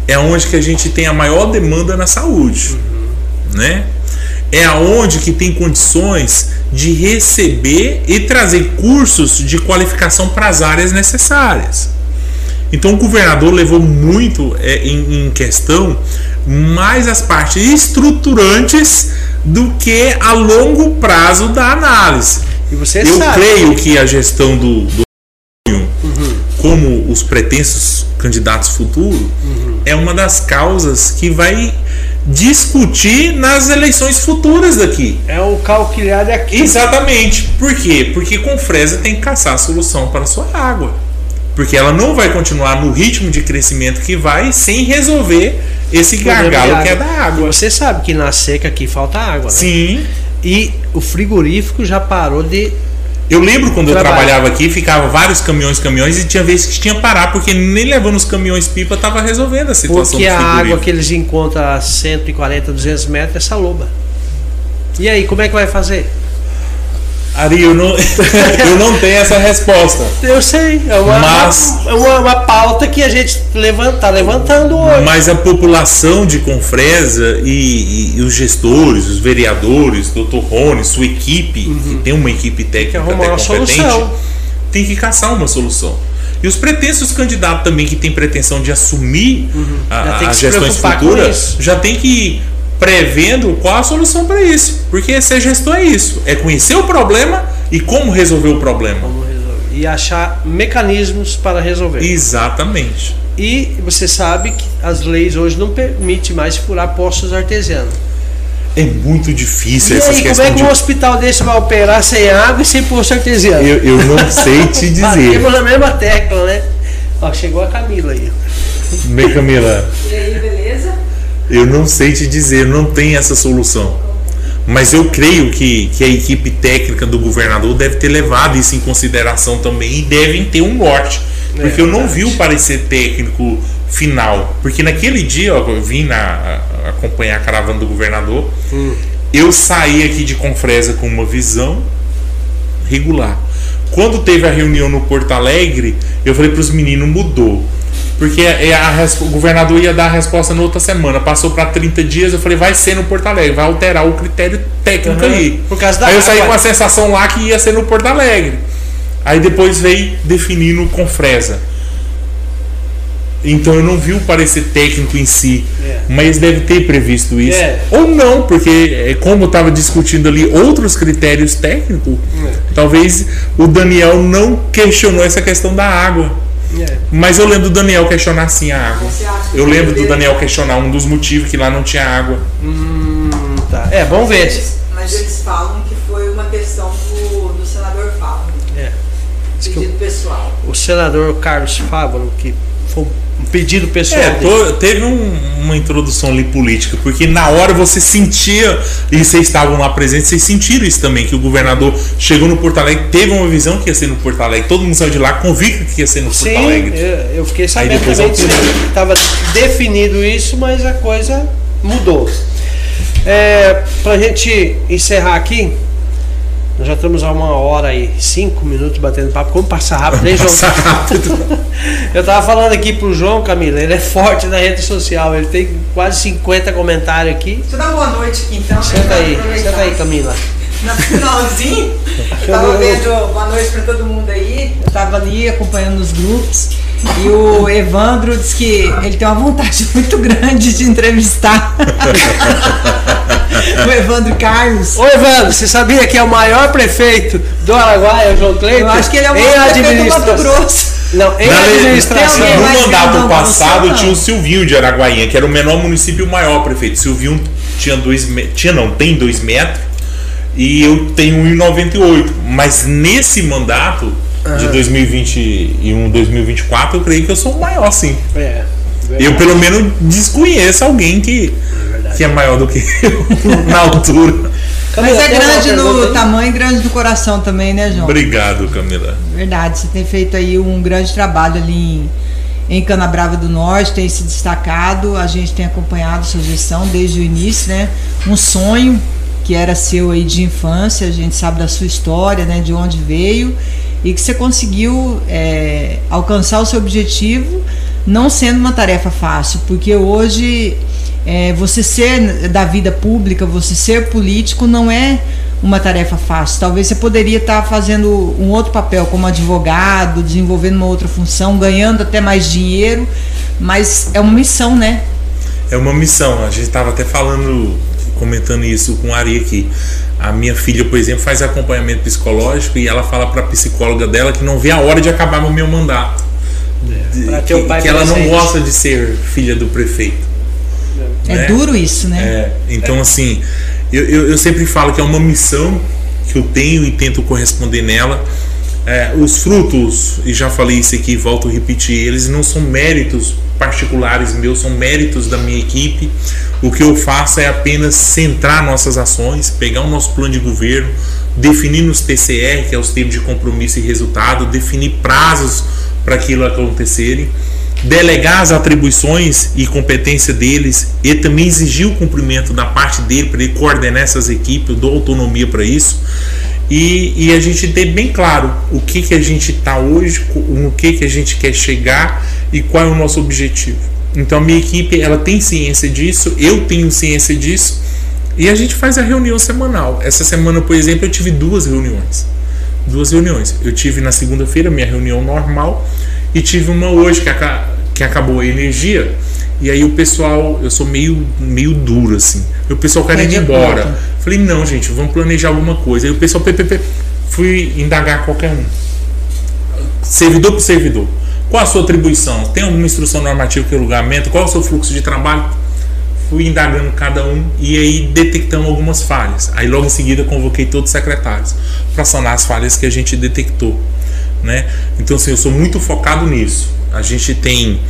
é onde que a gente tem a maior demanda na saúde, uhum. né? É aonde que tem condições de receber e trazer cursos de qualificação para as áreas necessárias. Então o governador levou muito é, em, em questão mais as partes estruturantes do que a longo prazo da análise. Eu sabe. creio que a gestão do, do uhum. como os pretensos candidatos futuros uhum. é uma das causas que vai discutir nas eleições futuras daqui. É o calculado aqui. Exatamente. Por quê? Porque com Fresa tem que caçar a solução para a sua água. Porque ela não vai continuar no ritmo de crescimento que vai sem resolver esse gargalo que é da água. Você sabe que na seca aqui falta água, né? Sim. E o frigorífico já parou de. Eu lembro quando eu trabalhava aqui, ficava vários caminhões, caminhões, e tinha vezes que tinha que parar, porque nem levando os caminhões pipa estava resolvendo a situação Porque a água que eles encontram a 140, 200 metros é essa loba. E aí, como é que vai fazer? Ari, eu não, [laughs] eu não tenho essa resposta. Eu sei, é uma, mas, uma, uma, uma pauta que a gente está levantando hoje. Mas a população de Confresa e, e, e os gestores, os vereadores, doutor Rony, sua equipe, uhum. que tem uma equipe técnica até competente, solução. tem que caçar uma solução. E os pretensos candidatos também que têm pretensão de assumir uhum. a, as gestões futuras já tem que prevendo qual a solução para isso. Porque ser gestor é isso: é conhecer o problema e como resolver o problema. Resolver. E achar mecanismos para resolver. Exatamente. E você sabe que as leis hoje não permitem mais furar postos artesianos. É muito difícil e essas aí, Como é que de... um hospital desse vai operar sem água e sem posto artesiano? Eu, eu não sei [laughs] te dizer. Batemos na mesma tecla, né? Ó, chegou a Camila aí. Bem, Camila. E aí, beleza? Eu não sei te dizer, não tem essa solução. Mas eu creio que, que a equipe técnica do governador deve ter levado isso em consideração também e devem ter um norte. Porque é, eu não vi o parecer técnico final. Porque naquele dia, ó, eu vim na, a, acompanhar a caravana do governador, hum. eu saí aqui de Confresa com uma visão regular. Quando teve a reunião no Porto Alegre, eu falei para os meninos: mudou. Porque é a, o governador ia dar a resposta na outra semana. Passou para 30 dias, eu falei, vai ser no Porto Alegre, vai alterar o critério técnico uhum. aí. Por causa da aí eu saí com a sensação lá que ia ser no Porto Alegre. Aí depois veio definindo com Fresa. Então eu não vi o parecer técnico em si, é. mas deve ter previsto isso. É. Ou não, porque é, como estava discutindo ali outros critérios técnicos, talvez o Daniel não questionou essa questão da água. Mas eu lembro do Daniel questionar sim a água. Eu lembro do Daniel questionar um dos motivos que lá não tinha água. Hum, tá. É, vamos ver. Mas eles falam que foi uma questão do, do senador Fávaro. É. Pedido pessoal. O senador Carlos Fávaro, que foi um pedido pessoal. É, tô, teve um, uma introdução ali política, porque na hora você sentia, e vocês estavam lá presentes, vocês sentiram isso também, que o governador chegou no Porto Alegre, teve uma visão que ia ser no Porto Alegre, todo mundo saiu de lá convicto que ia ser no Sim, Porto Alegre. Eu, eu fiquei sabendo que estava definido isso, mas a coisa mudou. É, Para a gente encerrar aqui, nós já estamos há uma hora e cinco minutos batendo papo. Como passa rápido, hein, João? Passa rápido. [laughs] Eu tava falando aqui pro João, Camila, ele é forte na rede social, ele tem quase 50 comentários aqui. Deixa eu dar boa noite aqui então. Senta aí, senta aí, Camila. No finalzinho, eu tava vendo boa noite para todo mundo aí. Eu tava ali acompanhando os grupos. E o Evandro disse que ele tem uma vontade [laughs] muito grande de entrevistar. [laughs] o Evandro Carlos. Ô Evandro, você sabia que é o maior prefeito do Araguaia, o João Cleiton? Eu acho que ele é o maior prefeito do Mato Grosso. Não, em Na administração. No mandato passado não. tinha o Silvinho de Araguainha, que era o menor município e o maior prefeito. Silvinho tinha dois tinha não, tem dois metros e eu tenho 1,98. Mas nesse mandato de 2021, 2024, eu creio que eu sou o maior, sim. É. Eu pelo menos desconheço alguém que é, que é maior do que eu [laughs] na altura. Mas é grande no tamanho e grande no coração também, né, João? Obrigado, Camila. Verdade, você tem feito aí um grande trabalho ali em, em Canabrava do Norte, tem se destacado, a gente tem acompanhado sua gestão desde o início, né? Um sonho que era seu aí de infância, a gente sabe da sua história, né, de onde veio, e que você conseguiu é, alcançar o seu objetivo não sendo uma tarefa fácil, porque hoje é, você ser da vida pública, você ser político não é uma tarefa fácil. Talvez você poderia estar fazendo um outro papel como advogado, desenvolvendo uma outra função, ganhando até mais dinheiro, mas é uma missão, né? É uma missão. A gente estava até falando, comentando isso com a Ari aqui. A minha filha, por exemplo, faz acompanhamento psicológico e ela fala para a psicóloga dela que não vê a hora de acabar o meu mandato. É, que, que ela não gosta de ser filha do prefeito. É né? duro isso, né? É, então, assim, eu, eu, eu, sempre falo que é uma missão que eu tenho e tento corresponder nela. É, os frutos, e já falei isso aqui, volto a repetir, eles não são méritos particulares meus, são méritos da minha equipe. O que eu faço é apenas centrar nossas ações, pegar o nosso plano de governo, definir nos TCR, que é os termos de compromisso e resultado, definir prazos para aquilo acontecerem delegar as atribuições e competência deles e também exigir o cumprimento da parte dele para ele coordenar essas equipes, eu dou autonomia para isso. E, e, a gente ter bem claro o que, que a gente está hoje, no que, que a gente quer chegar e qual é o nosso objetivo. Então a minha equipe ela tem ciência disso, eu tenho ciência disso e a gente faz a reunião semanal. Essa semana, por exemplo, eu tive duas reuniões. Duas reuniões. Eu tive na segunda-feira minha reunião normal e tive uma hoje que, que acabou a energia. E aí o pessoal, eu sou meio, meio duro assim. O pessoal quer ir embora. Falei, não, gente, vamos planejar alguma coisa. Aí o pessoal, PPP, fui indagar qualquer um. Servidor por servidor. Qual a sua atribuição? Tem alguma instrução normativa que é julgamento? Qual é o seu fluxo de trabalho? Fui indagando cada um e aí detectamos algumas falhas. Aí logo em seguida convoquei todos os secretários para sanar as falhas que a gente detectou né? Então, assim, eu sou muito focado nisso. A gente tem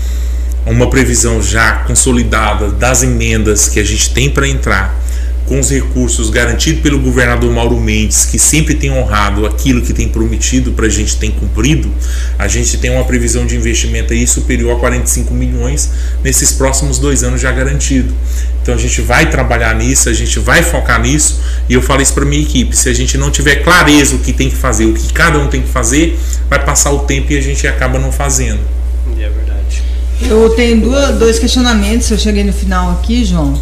uma previsão já consolidada das emendas que a gente tem para entrar com os recursos garantidos pelo governador Mauro Mendes, que sempre tem honrado aquilo que tem prometido para a gente tem cumprido, a gente tem uma previsão de investimento aí superior a 45 milhões nesses próximos dois anos já garantido. Então a gente vai trabalhar nisso, a gente vai focar nisso e eu falo isso para minha equipe. Se a gente não tiver clareza o que tem que fazer, o que cada um tem que fazer, vai passar o tempo e a gente acaba não fazendo. É verdade. Eu tenho duas, dois questionamentos. Eu cheguei no final aqui, João.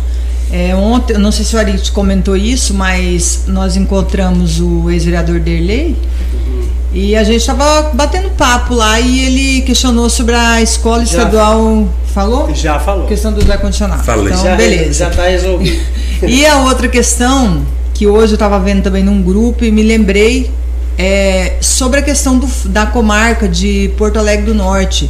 É, ontem, não sei se o Ari comentou isso, mas nós encontramos o ex-vereador Derlei uhum. e a gente estava batendo papo lá e ele questionou sobre a escola estadual Falou? Já falou. Questão do ar-condicionado. Falei. Então, já, beleza. Já está resolvido. [laughs] e a outra questão, que hoje eu estava vendo também num grupo e me lembrei, é sobre a questão do, da comarca de Porto Alegre do Norte.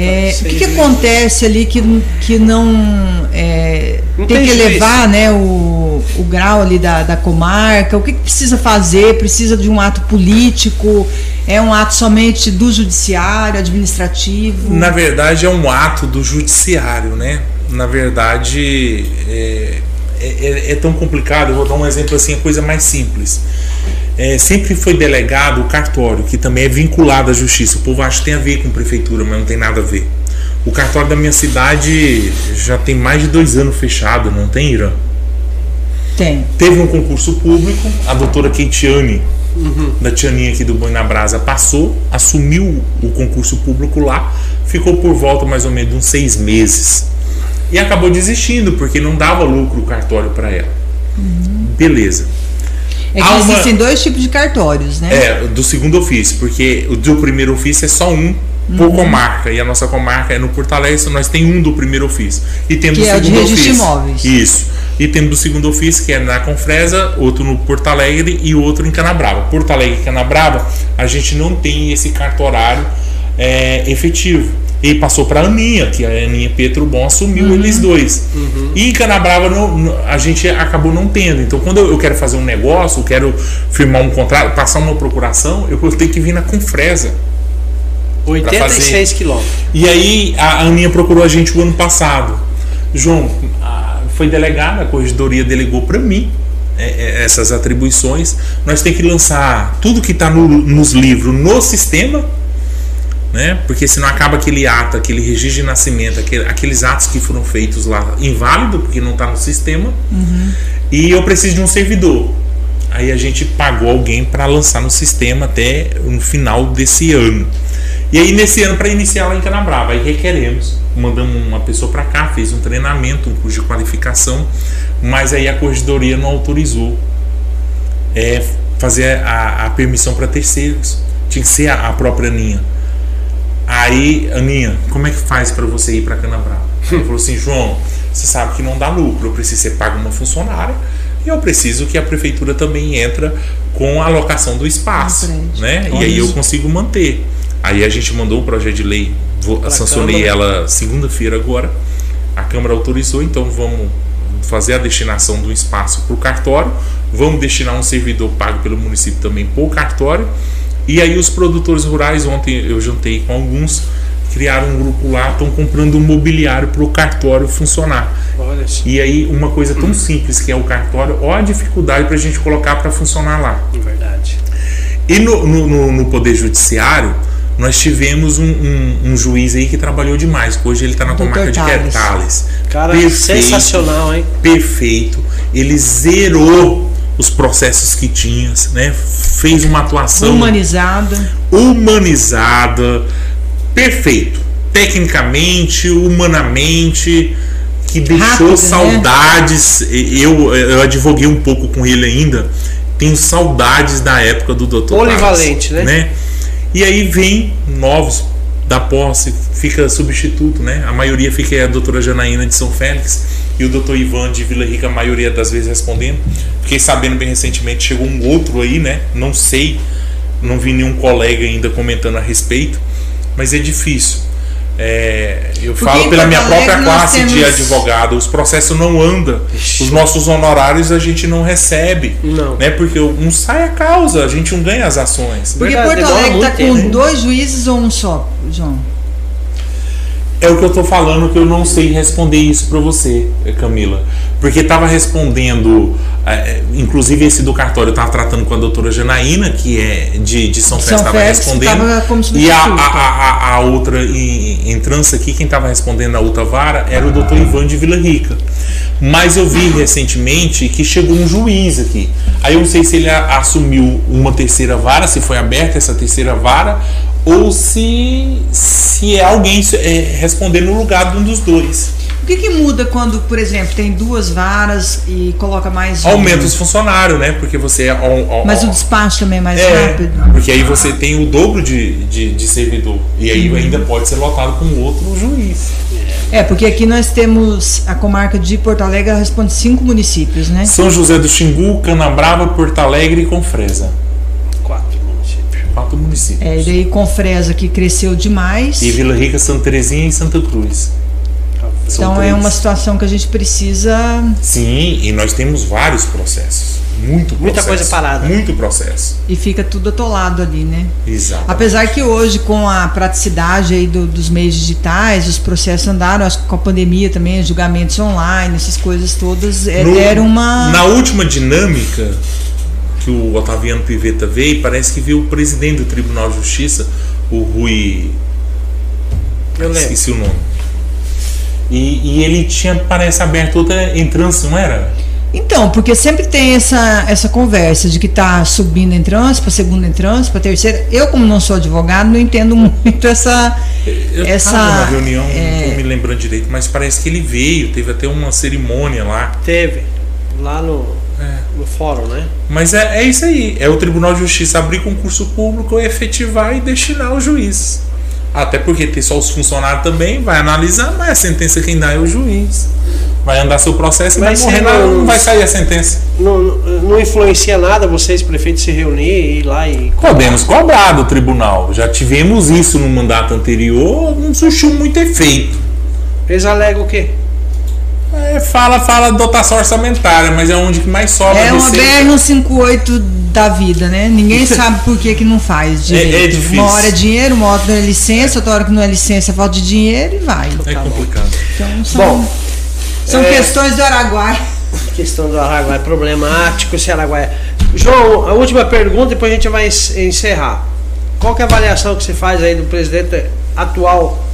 É, o que, que, acontece ali que, que não, é, não tem, tem, que elevar né, o, o grau ali da, da comarca? O que, que, precisa fazer? Precisa de um ato político? É um ato somente do judiciário, administrativo? Na verdade, é um ato do judiciário, né? Na verdade, é, é, é tão complicado. Eu vou dar um exemplo assim, a coisa mais simples é, sempre foi delegado o cartório, que também é vinculado à justiça. O povo acha que tem a ver com prefeitura, mas não tem nada a ver. O cartório da minha cidade já tem mais de dois anos fechado, não tem, Irã? Tem. Teve um concurso público, a doutora Keitiane, uhum. da Tianinha aqui do Boi na Brasa, passou, assumiu o concurso público lá, ficou por volta mais ou menos de uns seis meses. E acabou desistindo, porque não dava lucro o cartório para ela. Uhum. Beleza. É que existem dois tipos de cartórios, né? É, do segundo ofício, porque o do primeiro ofício é só um por uhum. comarca, e a nossa comarca é no Porto Alegre, nós tem um do primeiro ofício. E temos que do segundo é de ofício. Imóveis. Isso. E temos do segundo ofício, que é na Confresa, outro no Porto Alegre e outro em Canabrava. Porto Alegre e Canabrava, a gente não tem esse cartorário é, efetivo. E passou para a Aninha, que a Aninha Petro Bom assumiu uhum. eles dois. Uhum. E em Canabrava a gente acabou não tendo. Então, quando eu quero fazer um negócio, quero firmar um contrato, passar uma procuração, eu tenho que vir na Confresa. 86 quilômetros. E aí a Aninha procurou a gente o ano passado. João, foi delegada, a corregedoria delegou para mim é, é, essas atribuições. Nós temos que lançar tudo que está no, nos livros no sistema né? Porque senão acaba aquele ato, aquele registro de nascimento, aquele, aqueles atos que foram feitos lá inválido porque não está no sistema. Uhum. E eu preciso de um servidor. Aí a gente pagou alguém para lançar no sistema até no final desse ano. E aí nesse ano para iniciar lá em Canabrava, aí requeremos, mandamos uma pessoa para cá, fez um treinamento, um curso de qualificação, mas aí a corregedoria não autorizou é, fazer a, a permissão para terceiros. Tinha que ser a, a, própria Aninha. Aí, Aninha, como é que faz para você ir para Canabrava? Ele falou assim, João, você sabe que não dá lucro, eu preciso ser pago uma funcionária e eu preciso que a prefeitura também entra com a alocação do espaço, né? E aí eu consigo manter. Aí a gente mandou o projeto de lei, vou, sancionei ela segunda-feira agora. A Câmara autorizou, então vamos fazer a destinação do espaço para o cartório. Vamos destinar um servidor pago pelo município também para o cartório. E aí os produtores rurais, ontem eu juntei com alguns, criaram um grupo lá, estão comprando um mobiliário para o cartório funcionar. E aí uma coisa tão simples que é o cartório, olha a dificuldade para a gente colocar para funcionar lá. Verdade. E no, no, no Poder Judiciário, nós tivemos um, um, um, juiz aí que trabalhou demais. Hoje ele está na comarca de Quertales. Cara, perfeito, sensacional, hein? Perfeito. Ele zerou os processos que tinha, né? Fez uma atuação humanizada. Humanizada. Perfeito. Tecnicamente, humanamente, que deixou Rápido, né? saudades. Né? Eu, eu advoguei um pouco com ele ainda. Tenho saudades da época do Dr. Polivalente, né? né? E aí vem novos da posse, fica substituto, né? A maioria fica a doutora Janaína de São Félix e o doutor Ivan de Vila Rica, a maioria das vezes respondendo. Fiquei sabendo bem recentemente, chegou um outro aí, né? Não sei, não vi nenhum colega ainda comentando a respeito, mas é difícil. É, eu Porque falo pela minha própria classe temos... de advogado, os processos não andam, os nossos honorários a gente não recebe, não. né? Porque um sai a causa, a gente não ganha as ações. Porque Porto Alegre está com dois juízes ou um só, João? É o que eu tô falando que eu não sei responder isso para você, Camila. Porque estava respondendo, é, inclusive esse do cartório estava tratando com a doutora Janaína, que é de, de São Félix, estava respondendo. E a, a, a, a, outra em, em trança aqui, quem estava respondendo a outra vara era o doutor Ivan de Vila Rica. Mas eu vi recentemente que chegou um juiz aqui. Aí eu não sei se ele assumiu uma terceira vara, se foi aberta essa terceira vara, ou se, se é alguém é, responder no lugar de um dos dois. O que, que muda quando, por exemplo, tem duas varas e coloca mais um? Aumenta os funcionários, né? Porque você. É Mas o despacho também é mais é, rápido. Porque aí você tem o dobro de, de, de servidor. E aí uhum. ainda pode ser lotado com outro juiz. É, porque aqui nós temos a comarca de Porto Alegre, ela responde cinco municípios, né? São José do Xingu, Canabrava, Porto Alegre e Confresa quatro municípios. É, e daí Confresa que cresceu demais. E Vila Rica, Santa Terezinha e Santa Cruz. Então é uma situação que a gente precisa. Sim, e nós temos vários processos. Muito processo, Muita coisa parada. Muito processo. E fica tudo atolado ali, né? Exato. Apesar que hoje, com a praticidade aí do, dos meios digitais, os processos andaram, acho que com a pandemia também, julgamentos online, essas coisas todas, é, no, deram uma. Na última dinâmica, que o Otaviano Piveta veio, parece que viu o presidente do Tribunal de Justiça, o Rui. Eu esqueci o nome. E, e ele tinha, parece, aberto outra entrância, não era? Então, porque sempre tem essa, essa conversa de que está subindo entrância para segunda entrância, para terceira. Eu, como não sou advogado, não entendo muito essa. Eu essa na reunião, é... não estou me lembrando direito, mas parece que ele veio, teve até uma cerimônia lá. Teve. Lá no é. no fórum, né? Mas é, é isso aí. É o Tribunal de Justiça abrir concurso público, efetivar e destinar o juiz. Até porque tem só os funcionários também, vai analisar, mas a sentença quem dá é o juiz. Vai andar seu processo e vai morrer, não, não vai sair a sentença. Não, não influencia nada vocês, prefeitos, se reunir e ir lá e. Cobrar. Podemos cobrar do tribunal. Já tivemos isso no mandato anterior, não surgiu muito efeito. Eles alegam o quê? É, fala, fala dotação orçamentária, mas é onde que mais sobra. É uma BR-158 da vida, né? Ninguém [laughs] sabe por que, que não faz direito. É, é difícil. Uma hora é dinheiro, uma hora é licença, outra hora que não é licença, falta de dinheiro e vai. É tá complicado. Então são, Bom, são é, questões do Araguaia. [laughs] Questão do Araguaia, problemático esse Araguaia. João, a última pergunta, depois a gente vai encerrar. Qual que é a avaliação que você faz aí do presidente atual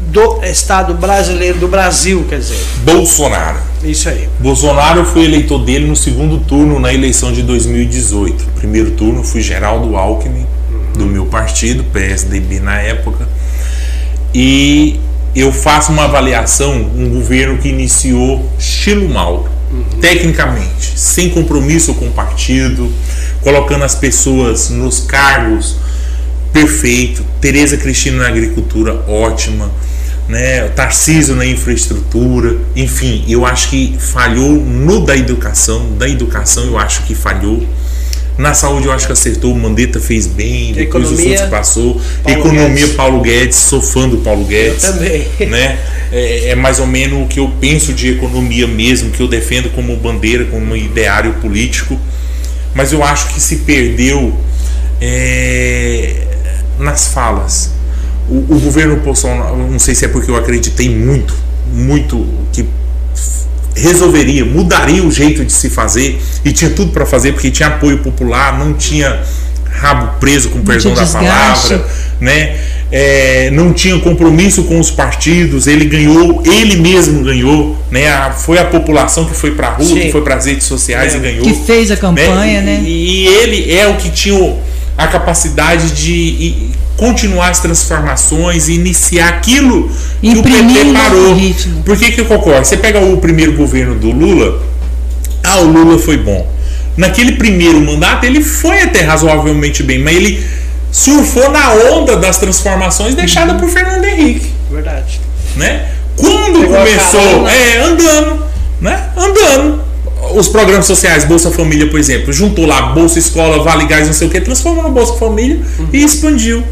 do Estado brasileiro, do Brasil, quer dizer. Bolsonaro. Isso aí. Bolsonaro foi eleitor dele no segundo turno na eleição de 2018. Primeiro turno foi Geraldo Alckmin. Uhum. do meu partido, PSDB na época. E eu faço uma avaliação, um governo que iniciou estilo Mauro, uhum. tecnicamente, sem compromisso com o partido, colocando as pessoas nos cargos perfeito, Tereza Cristina na agricultura ótima, né, Tarcísio na infraestrutura, enfim, eu acho que falhou no da educação, da educação eu acho que falhou. Na saúde eu acho que acertou, o Mandetta fez bem, depois Economia, o Santos passou. Paulo Economia, Guedes. Paulo Guedes, sou fã do Paulo Guedes. Eu também. Né? É, é, mais ou menos o que eu penso de economia mesmo, que eu defendo como bandeira, como ideário político. Mas eu acho que se perdeu é, nas falas. O, o governo Bolsonaro, não sei se é porque eu acreditei muito, muito que resolveria, mudaria o jeito de se fazer e tinha tudo para fazer porque tinha apoio popular, não tinha rabo preso com perdão da desgaste. palavra, né? É, não tinha compromisso com os partidos, ele ganhou, ele mesmo ganhou, né? A, foi a população que foi para a rua, Sim. que foi para as redes sociais é. e ganhou. Que fez a campanha, né? né? E, e, ele é o que tinha a capacidade de continuar as transformações e iniciar aquilo que o PT parou. Por que, que eu concordo? Você pega o primeiro governo do Lula, ah, o Lula foi bom. Naquele primeiro mandato ele foi até razoavelmente bem, mas ele surfou na onda das transformações deixada uhum. por Fernando Henrique. Verdade. Né? Quando Pegou começou, é, andando, né? Andando. Os programas sociais, Bolsa Família, por exemplo, juntou lá Bolsa Escola, Vale Gás, não sei o que, transformou no Bolsa Família uhum. e expandiu.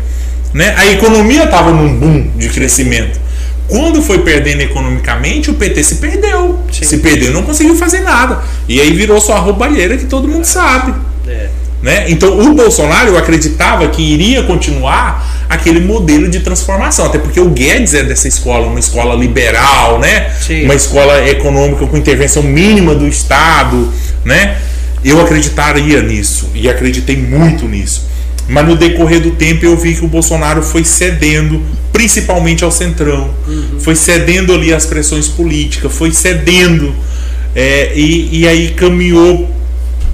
Né? A economia estava num boom de crescimento. Quando foi perdendo economicamente, o PT se perdeu. Sim. Se perdeu, não conseguiu fazer nada. E aí virou sua roubalheira que todo mundo sabe. É. Né? Então o Bolsonaro acreditava que iria continuar aquele modelo de transformação, até porque o Guedes é dessa escola, uma escola liberal, né? uma escola econômica com intervenção mínima do Estado. Né? Eu acreditaria nisso e acreditei muito nisso. Mas no decorrer do tempo eu vi que o Bolsonaro foi cedendo, principalmente ao Centrão, uhum. foi cedendo ali as pressões políticas, foi cedendo. É, e, e aí caminhou,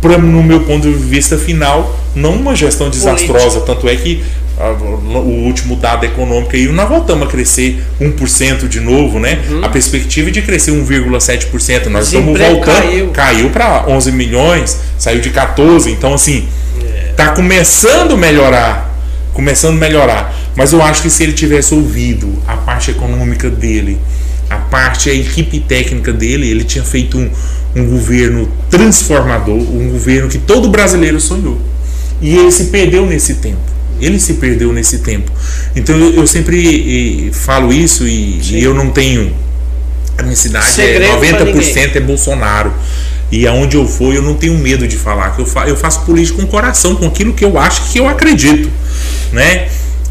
pra, no meu ponto de vista final, não uma gestão desastrosa. Tanto é que a, o último dado econômico aí, nós voltamos a crescer 1% de novo, né? Uhum. A perspectiva de crescer 1,7%. Nós estamos voltando. Caiu, caiu para 11 milhões, saiu de 14. Então, assim Tá começando a melhorar. Começando a melhorar. Mas eu acho que se ele tivesse ouvido a parte econômica dele, a parte, a equipe técnica dele, ele tinha feito um, um governo transformador, um governo que todo brasileiro sonhou. E ele se perdeu nesse tempo. Ele se perdeu nesse tempo. Então eu, eu sempre falo isso e, e, eu não tenho. A minha cidade Segredo é 90% é Bolsonaro. E aonde eu for, eu não tenho medo de falar. que Eu, fa eu faço política com coração, com aquilo que eu acho que eu acredito. Né?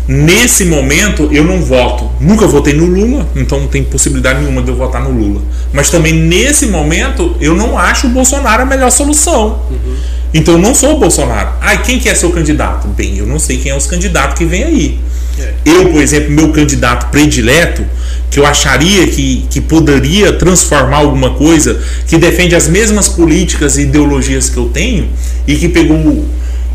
Nesse momento, eu não voto. Nunca votei no Lula, então não tem possibilidade nenhuma de eu votar no Lula. Mas também nesse momento, eu não acho o Bolsonaro a melhor solução. Uhum. Então eu não sou o Bolsonaro. Ah, quem que é seu candidato? Bem, eu não sei quem é os candidatos que vem aí. É. Eu, por exemplo, meu candidato predileto que eu acharia que, que poderia transformar alguma coisa, que defende as mesmas políticas e ideologias que eu tenho, e que pegou o,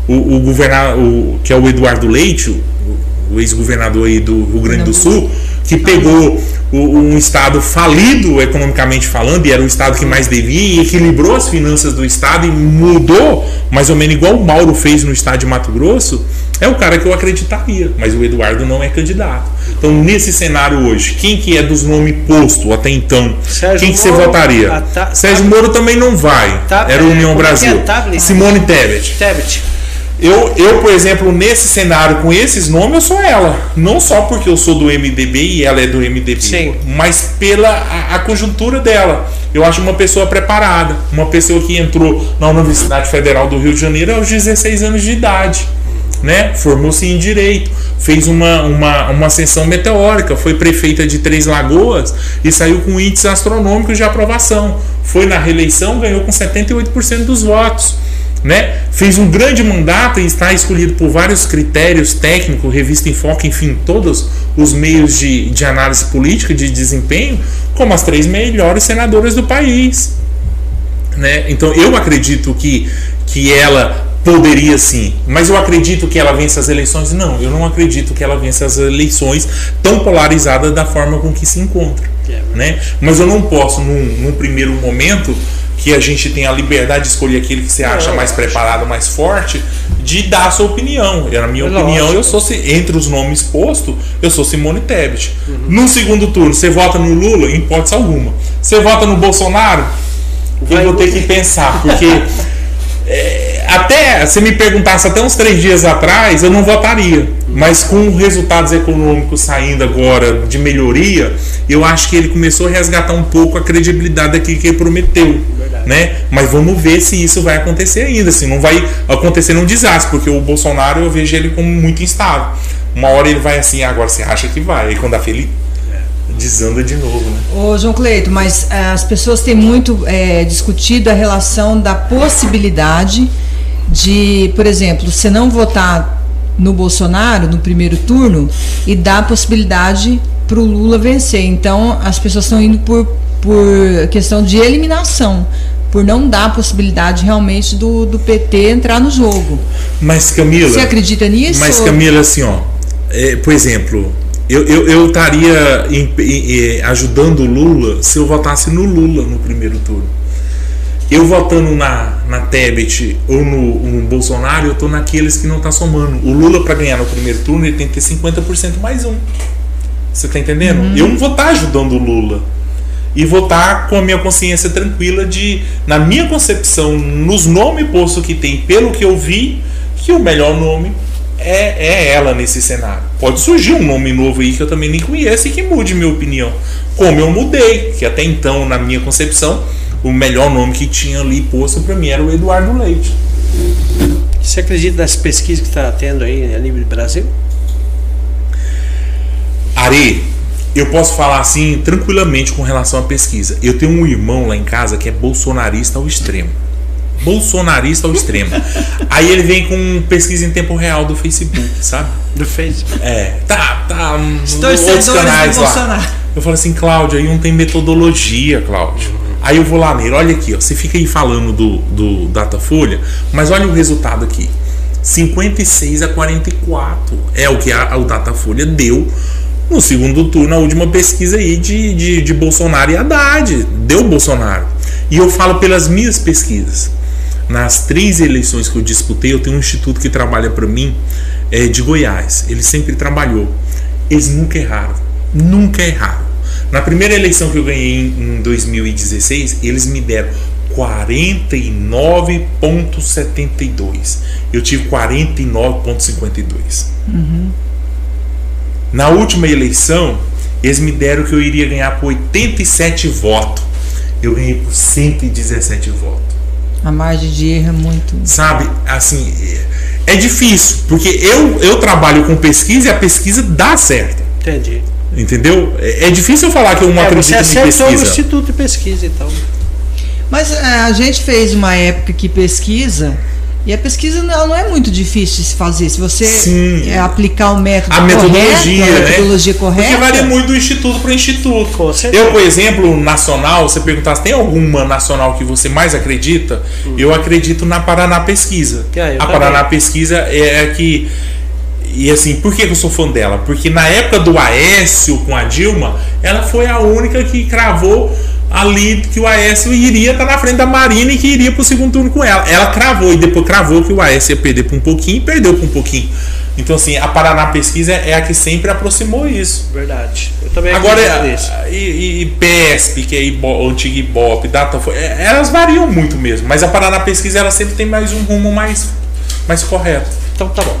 o, o governador, o, que é o Eduardo Leite, o, o ex-governador aí do Rio Grande do Sul, que pegou um estado falido economicamente falando, e era o estado que mais devia, e equilibrou as finanças do estado e mudou, mais ou menos igual o Mauro fez no estado de Mato Grosso, é o cara que eu acreditaria, mas o Eduardo não é candidato. Então, nesse cenário hoje, quem que é dos nomes posto até então? Sérgio quem que você Moro, votaria? Ta, Sérgio Moro também não vai. Ta, Era o União Brasil. É Simone Tebet. Tebet. Eu, eu, por exemplo, nesse cenário com esses nomes, eu sou ela. Não só porque eu sou do MDB e ela é do MDB, Sim. mas pela a, a, conjuntura dela. Eu acho uma pessoa preparada, uma pessoa que entrou na Universidade Federal do Rio de Janeiro aos 16 anos de idade né? Formou-se em direito, fez uma, uma, uma ascensão meteórica, foi prefeita de Três Lagoas e saiu com índices astronômicos de aprovação. Foi na reeleição, ganhou com 78% dos votos. Né? Fez um grande mandato e está escolhido por vários critérios técnicos, revista em foco, enfim, todos os meios de, de análise política, de desempenho, como as três melhores senadoras do país. Né? Então eu acredito que, que ela Poderia sim, mas eu acredito que ela vença as eleições? Não, eu não acredito que ela vença as eleições tão polarizada da forma com que se encontra. É, né? Mas eu não posso, num, num, primeiro momento, que a gente tem a liberdade de escolher aquele que você acha não, mais preparado, mais forte, de dar a sua opinião. E, na minha é opinião, lógico. eu sou, entre os nomes postos, eu sou Simone Tebet. Uhum. No segundo turno, você vota no Lula? Em hipótese alguma. Você vota no Bolsonaro? Eu vou ter que pensar, porque. [laughs] é, até se me perguntasse até uns três dias atrás, eu não votaria. Mas com resultados econômicos saindo agora de melhoria, eu acho que ele começou a resgatar um pouco a credibilidade daquilo que ele prometeu. Né? Mas vamos ver se isso vai acontecer ainda. Se não vai acontecer um desastre, porque o Bolsonaro eu vejo ele como muito instável. Uma hora ele vai assim, agora você acha que vai. E quando a Felipe desanda de novo, né? Ô, João Cleito, mas eh, as pessoas têm muito é, discutido a relação da possibilidade de, por exemplo, você não votar no Bolsonaro no primeiro turno e dar a possibilidade para o Lula vencer. Então as pessoas estão indo por, por questão de eliminação, por não dar a possibilidade realmente do, do PT entrar no jogo. Mas Camila. Você acredita nisso? Mas Camila, assim, ó, é, por exemplo, eu, eu, eu estaria em, em, ajudando o Lula se eu votasse no Lula no primeiro turno. Eu votando na, na Tebet ou no, no Bolsonaro, eu tô naqueles que não tá somando. O Lula, para ganhar no primeiro turno, ele tem que ter 50% mais um. Você tá entendendo? Uhum. Eu não vou estar tá ajudando o Lula. E vou estar tá com a minha consciência tranquila de, na minha concepção, nos nomes postos que tem, pelo que eu vi, que o melhor nome é, é ela nesse cenário. Pode surgir um nome novo aí que eu também nem conheço e que mude minha opinião. Como eu mudei, que até então, na minha concepção, o melhor nome que tinha ali posto para mim era o Eduardo Leite. Você acredita nas pesquisas que está tendo aí a nível do Brasil? Ari, eu posso falar assim tranquilamente com relação à pesquisa. Eu tenho um irmão lá em casa que é bolsonarista ao extremo. Bolsonarista ao extremo. Aí ele vem com pesquisa em tempo real do Facebook, sabe? Do Facebook. É, tá, tá. Os dois outros canais lá. Eu falo assim, Cláudio, aí não tem metodologia, Cláudio. Aí eu vou lá nele, olha aqui, ó, você fica aí falando do, do Datafolha, mas olha o resultado aqui. 56 a 44 é o que a, o Datafolha deu no segundo turno, a última pesquisa aí de, de, de Bolsonaro e Haddad. Deu Bolsonaro. E eu falo pelas minhas pesquisas. Nas três eleições que eu disputei, eu tenho um instituto que trabalha para mim é, de Goiás. Ele sempre trabalhou. Eles nunca erraram. Nunca erraram. Na primeira eleição que eu ganhei em 2016, eles me deram 49,72. Eu tive 49,52. Uhum. Na última eleição, eles me deram que eu iria ganhar por 87 votos. Eu ganhei por 117 votos. A margem de erro é muito. Sabe, assim, é difícil, porque eu, eu trabalho com pesquisa e a pesquisa dá certo. Entendi. Entendeu? É, é difícil falar que eu não é, acredito você em pesquisa. Você o Instituto de Pesquisa, então. Mas é, a gente fez uma época que pesquisa e a pesquisa não, não é muito difícil de se fazer. Se você é, aplicar o método a metodologia, correto, a metodologia né? correta. Porque varia muito do instituto para instituto. Eu, por exemplo, nacional, você perguntar se tem alguma nacional que você mais acredita, hum. eu acredito na Paraná Pesquisa. É, a Paraná Pesquisa é a que e assim, por que eu sou fã dela? Porque na época do Aécio com a Dilma, ela foi a única que cravou ali que o Aécio iria estar na frente da Marina e que iria para o segundo turno com ela. Ela cravou e depois cravou que o Aécio ia perder por um pouquinho e perdeu por um pouquinho. Então, assim, a Paraná Pesquisa é a que sempre aproximou isso. Verdade. Eu também Agora, e, e, e PESP, que é o antigo Ibope, Data, é, elas variam muito mesmo. Mas a Paraná Pesquisa, ela sempre tem mais um rumo mais, mais correto. Então, tá bom.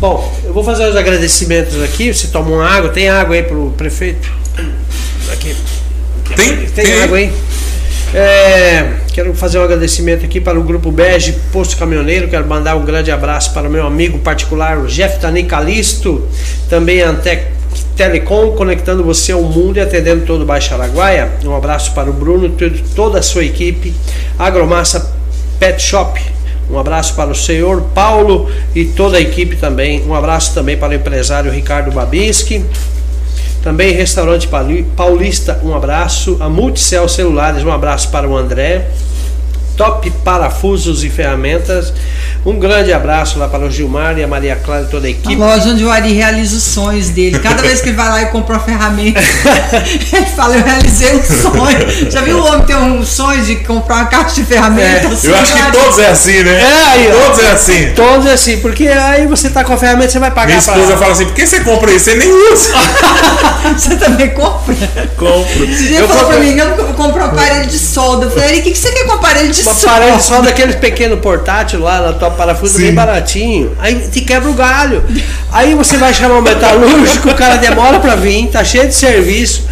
Bom, eu vou fazer os agradecimentos aqui. Você toma uma água, tem água aí pro prefeito? Aqui. Tem, tem, tem água aí. É, quero fazer um agradecimento aqui para o Grupo Bege Posto Caminhoneiro. Quero mandar um grande abraço para o meu amigo particular, o Jeff Tani Calisto. Também a Antec Telecom, conectando você ao mundo e atendendo todo o Baixo Araguaia. Um abraço para o Bruno e toda a sua equipe. Agromassa Pet Shop um abraço para o senhor Paulo e toda a equipe também. Um abraço também para o empresário Ricardo Babinski. Também Restaurante Paulista, um abraço. A Multicel Celulares, um abraço para o André. Top Parafusos e Ferramentas. Um grande abraço lá para o Gilmar e a Maria Clara e toda a A equipe. loja onde o Ari realiza os sonhos dele. Cada vez que ele vai lá e compra uma ferramenta, [laughs] ele fala, eu realizei um sonho. Já viu o homem ter um sonho de comprar uma caixa de ferramentas? Eu acho que todos é assim, né? É, aí, ó. Todos é assim. Todos assim, porque aí você tá com a ferramenta, você vai pagar Minha pra- esposa fala assim, por que você compra isso? Você nem usa. [laughs] Você também compra? Compro. Eu ele falou compro- pra mim, eu vou comprar um aparelho de solda. Eu falei, Ari, o que, que você quer com aparelho de Uma parede só daqueles pequenos portátil lá na tua parafuso Sim. bem baratinho. Aí te quebra o galho. Aí você vai chamar o metalúrgico, o cara demora pra vir, tá cheio de serviço.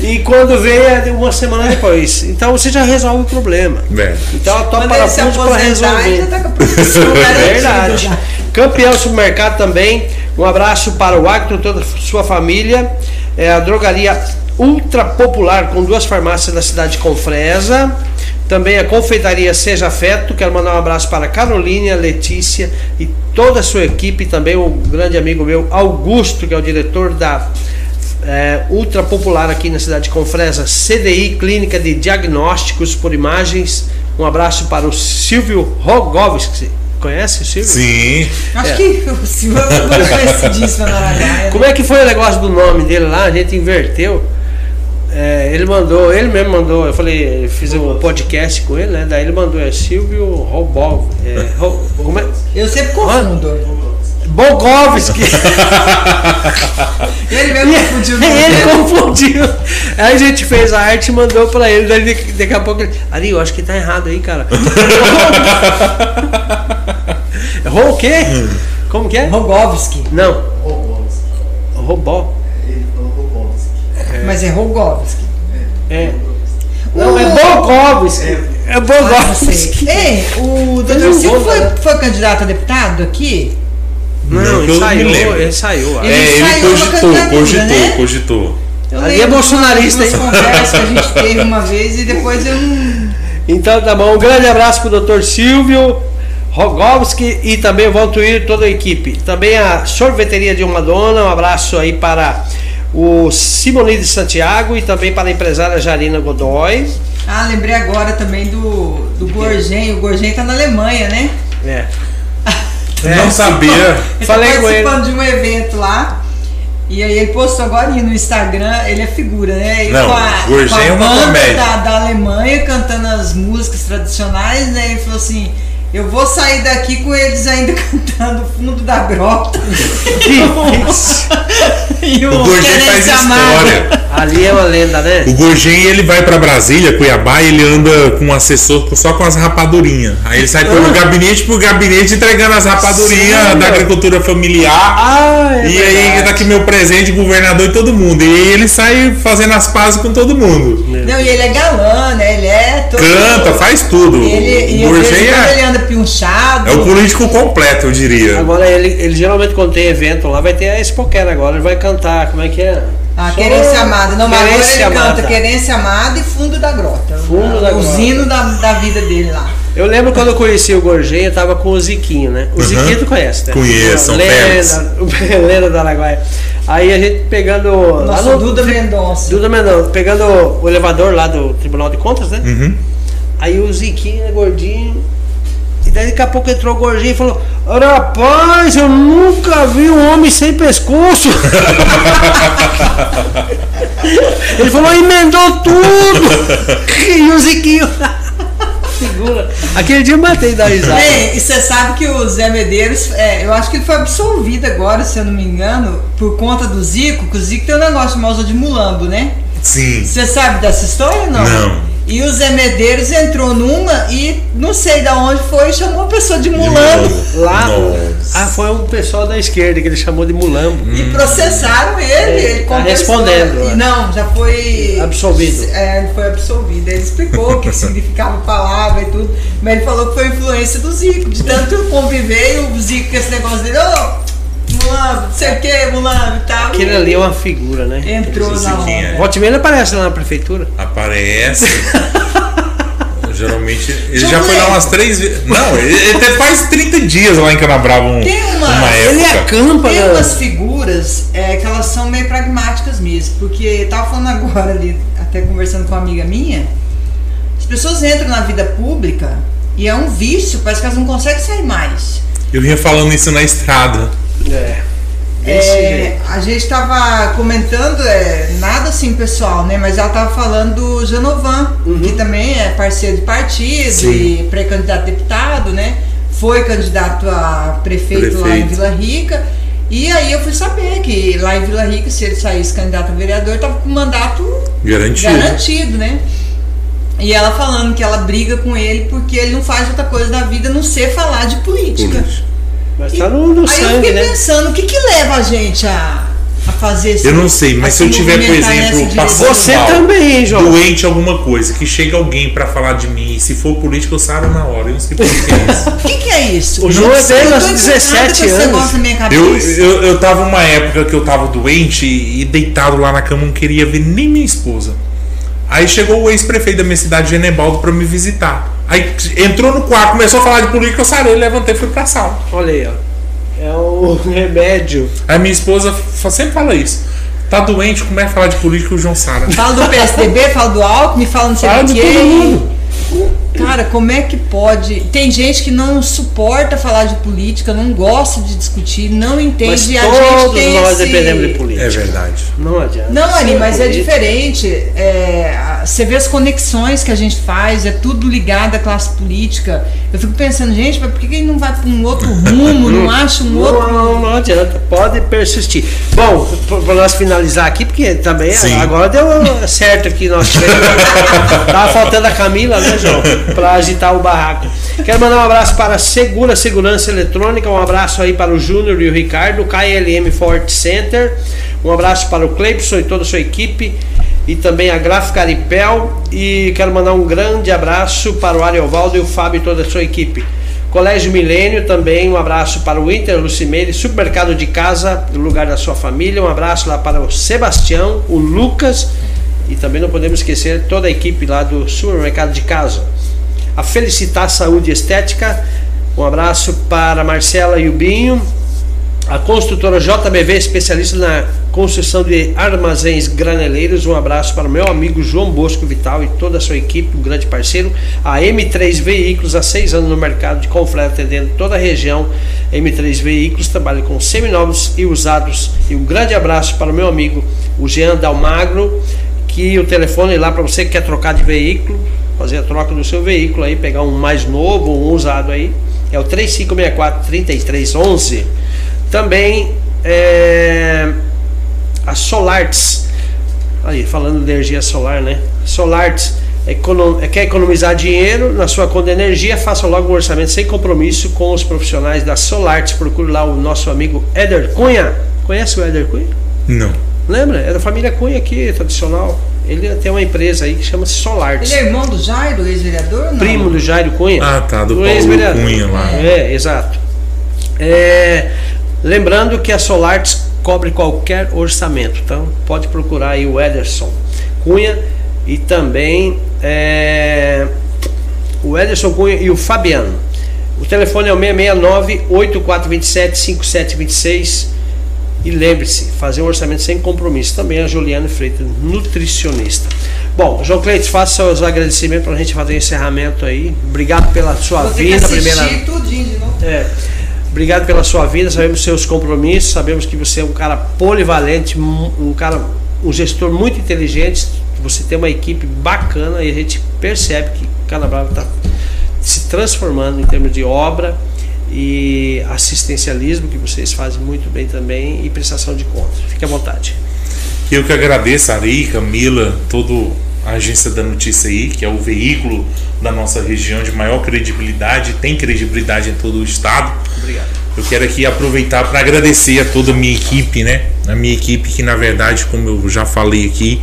E quando vem é uma semana depois. Então você já resolve o problema. É. Então a tua parafuso para resolver. tá com a profissão garantida [laughs] Verdade. Campeão Supermercado também. Um abraço para o Agro e toda a sua família. É a drogaria ultra popular com duas farmácias na cidade de Confresa. Também a confeitaria Seja Afeto. Quero mandar um abraço para a Carolina, Letícia e toda a sua equipe. Também o grande amigo meu, Augusto, que é o diretor da é, ultra popular aqui na cidade de Confresa, CDI Clínica de Diagnósticos por Imagens. Um abraço para o Silvio Rogovski. Conhece o Silvio? Sim. Acho É. que o Silvio foi conhecidíssimo na. Como é que foi o negócio do nome dele lá? A gente inverteu. É, ele mandou, ele mesmo mandou, eu falei, eu fiz um podcast com ele, né? Daí ele mandou, é Silvio Robov. É, Ro- como é? Eu sempre confundo. Bogovski. [laughs] Ele mesmo confundiu [laughs] ele confundiu. Aí a gente fez a arte e mandou pra ele. Daí daqui- a pouco ele. Ali, eu acho que tá errado aí, cara. [laughs] Errou o quê? Como que é? Rogovski. Não. Robó. Mas é Rogovski. É. Não, é Bogovski. É Bogovski. Ei, o Fez Dr. Silvio gol, foi, né? foi candidato a deputado aqui? Não, Não, ele me saiu, lembro. ele saiu. Ele é, ele saiu cogitou, candidatura, cogitou, né? cogitou. Eu Ali é bolsonarista, hein? conversas que a gente teve uma vez e depois eu não. Então tá bom, um grande abraço pro Dr. Silvio Rogovski e também o Valtuir e toda a equipe. Também a sorveteria de uma dona, um abraço aí para o Simoni de Santiago e também para a empresária Jarina Godoy. Ah, lembrei agora também do, do Gorgen. O Gorgen tá na Alemanha, né? É. [laughs] Não sabia. Ele Falei tá com ele. participando de um evento lá. E aí ele postou agora no Instagram, ele é figura, né? Ele Não, com a, Gorgen com a é uma banda comédia. Da, da Alemanha cantando as músicas tradicionais, né? Ele falou assim. Eu vou sair daqui com eles ainda [laughs] cantando o fundo da grota. e O Gorgem faz história. Ali é uma lenda, né? O Gorgem ele vai pra Brasília, Cuiabá, e ele anda com um assessor só com as rapadurinhas. Aí ele sai pelo gabinete por gabinete entregando as rapadurinhas Sério? da agricultura familiar. Ah, é e aí verdade. tá aqui meu presente, governador e todo mundo. E aí ele sai fazendo as pazes com todo mundo. Não, e ele é galã, né? Ele é todo. Canta, faz tudo. Ele, e o Gorgem quando ele é, anda pinchado. é o político completo, eu diria. Agora ele, ele geralmente quando tem evento lá vai ter a Spoquera agora, ele vai cantar, como é que é? A Só- Querência Amada. Não, mas agora ele Querência Amada. canta Querência Amada e Fundo da Grota. Fundo da o Grota. zino da, da vida dele lá. Eu lembro quando eu conheci o Gorgem, eu tava com o Ziquinho, né? O Uhum. Ziquinho tu conhece, né? Conheço, feras. lenda, [laughs] lenda da Araguaia. Aí a gente pegando. lá Nosso Duda Mendonça. Duda Mendonça, pegando o elevador lá do Tribunal de Contas, né? Uhum. Aí o Ziquinho, né, gordinho. Daí daqui a pouco entrou o gordinho e falou: Rapaz, eu nunca vi um homem sem pescoço. [laughs] Ele falou, emendou tudo. [laughs] e o Ziquinho. Figura. Aquele dia eu matei da risada. Bem, e você sabe que o Zé Medeiros, é, eu acho que ele foi absolvido agora, se eu não me engano, por conta do Zico, que o Zico tem um negócio de de mulambo, né? Sim. Você sabe dessa história ou não? Não. E o Zé Medeiros entrou numa e não sei da onde foi e chamou uma pessoa de mulambo. Lá, Nossa. ah, foi um pessoal da esquerda que ele chamou de mulambo. E processaram ele, ele tá a respondendo, história. né? E Não, já foi. Absolvido. É, ele foi absolvido. Ele explicou o que [laughs] significava a palavra e tudo. Mas ele falou que foi influência do Zico. De tanto conviver e o Zico com esse negócio dele, ô, mulambo, não sei o que, mulambo e tal. Aquele ali é uma figura, né? Entrou na onda. é. Volte e ele aparece lá na prefeitura. Aparece. [laughs] Geralmente. Ele já foi lá Lê. umas três vezes. Não, ele, ele até faz 30 dias lá em Canabrava um- Tem uma- uma Ele época. acampa, Tem né? umas figuras é, que elas são meio pragmáticas mesmo, porque eu tava falando agora ali, até conversando com uma amiga minha, as pessoas entram na vida pública E é um vício, parece que elas não conseguem sair mais. Eu vinha falando isso na estrada. É. É, a gente estava comentando, é, nada assim pessoal, né? Mas ela estava falando do Janovan, Uhum. que também é parceiro de partido Sim. e pré-candidato a deputado, né? Foi candidato a prefeito, lá em Prefeito. Vila Rica. E aí eu fui saber que lá em Vila Rica, se ele saísse candidato a vereador, estava com mandato Garantido. garantido, né? E ela falando que ela briga com ele porque ele não faz outra coisa da vida a não ser falar de política. Política. Mas tá no, no Aí eu sangue, fiquei né? pensando, o que que leva a gente a, a fazer isso? Eu não sei, mas se eu tiver, por exemplo, passando Você mal, também, João? doente alguma coisa, que chega alguém pra falar de mim, e se for político eu saro na hora. Eu não sei por que é isso. [laughs] O que, que é isso? O João Não é sei, dele eu aos tô encantada 17 com esse anos. Eu, eu, eu tava uma época que eu tava doente e deitado lá na cama, não queria ver nem minha esposa. Aí chegou o ex-prefeito da minha cidade, Genebaldo, pra me visitar. Aí entrou no quarto, começou a falar de política, eu sarei, levantei e fui pra sala. Olha aí, ó. É o [laughs] remédio. Aí minha esposa sempre fala isso. Tá doente, começa a falar de política, o João Sara. Fala do PSDB, fala do Alckmin, fala não sei Fala do de todo mundo. Cara, como é que pode? Tem gente que não suporta falar de política, não gosta de discutir, não entende. Mas a todos gente tem nós esse... dependemos de política. É verdade. Não adianta. Não, Ani, Sem mas é política- diferente. É, você vê as conexões que a gente faz, é tudo ligado à classe política. Eu fico pensando, gente, mas por que que ele não vai para um outro rumo, não [laughs] acha um Não, outro. não, não adianta, pode persistir. Bom, para nós finalizar aqui, porque também Sim. agora deu certo aqui nós tivemos. [laughs] Tava faltando a Camila, né, João? Para agitar o barraco. Quero mandar um abraço para Segura Segurança Eletrônica, um abraço aí para o Júnior e o Ricardo, KLM Fort Center, um abraço para o Cleibson e toda a sua equipe. E também a Gráfica Aripel. E quero mandar um grande abraço para o Ariovaldo e o Fábio e toda a sua equipe. Colégio Milênio também, um abraço para o Inter Lucimeire, Supermercado de Casa, lugar da sua família, um abraço lá para o Sebastião, o Lucas e também não podemos esquecer toda a equipe lá do Supermercado de Casa. A Felicitar Saúde Estética, um abraço para Marcela e o Binho, a construtora JBV, especialista na construção de armazéns graneleiros. Um abraço para o meu amigo João Bosco Vital e toda a sua equipe, um grande parceiro. A M3 Veículos, há seis anos no mercado de conflito, atendendo toda a região. M3 Veículos trabalha com seminovos e usados. E um grande abraço para o meu amigo, o Jean Dalmagro, que o telefone lá para você que quer trocar de veículo, fazer a troca do seu veículo aí, pegar um mais novo, um usado aí, é o 3564 3311. Também é, a Solarts, aí falando de energia solar, né? Solarts econo- quer economizar dinheiro na sua conta de energia, faça logo um orçamento sem compromisso com os profissionais da Solarts. Procure lá o nosso amigo Éder Cunha. Conhece o Éder Cunha? Não. Lembra? É da família Cunha aqui, tradicional. Ele tem uma empresa aí que chama-se Solarts. Ele é irmão do Jairo, ex-vereador? Primo do Jairo Cunha. Ah, tá, do Paulo ex-vereador. Cunha lá. É, exato. É, lembrando que a Solarts cobre qualquer orçamento, então pode procurar aí o Ederson Cunha e também é, o Ederson Cunha e o Fabiano. O telefone é o 669 8427 5726 e lembre-se, fazer um orçamento sem compromisso. Também a Juliana Freitas, nutricionista. Bom, João Cleiton, faça os agradecimentos para a gente fazer o encerramento aí. Obrigado pela sua que vinda, primeira. tudinho de novo. É. Obrigado pela sua vida, sabemos os seus compromissos, sabemos que você é um cara polivalente, um um cara, um gestor muito inteligente, você tem uma equipe bacana e a gente percebe que Canabrava está se transformando em termos de obra e assistencialismo, que vocês fazem muito bem também, e prestação de contas. Fique à vontade. Eu que agradeço a Ari, Camila, toda a agência da notícia aí, que é o veículo da nossa região de maior credibilidade, tem credibilidade em todo o estado. Obrigado. Eu quero aqui aproveitar para agradecer a toda a minha equipe, né? A minha equipe que na verdade, como eu já falei aqui,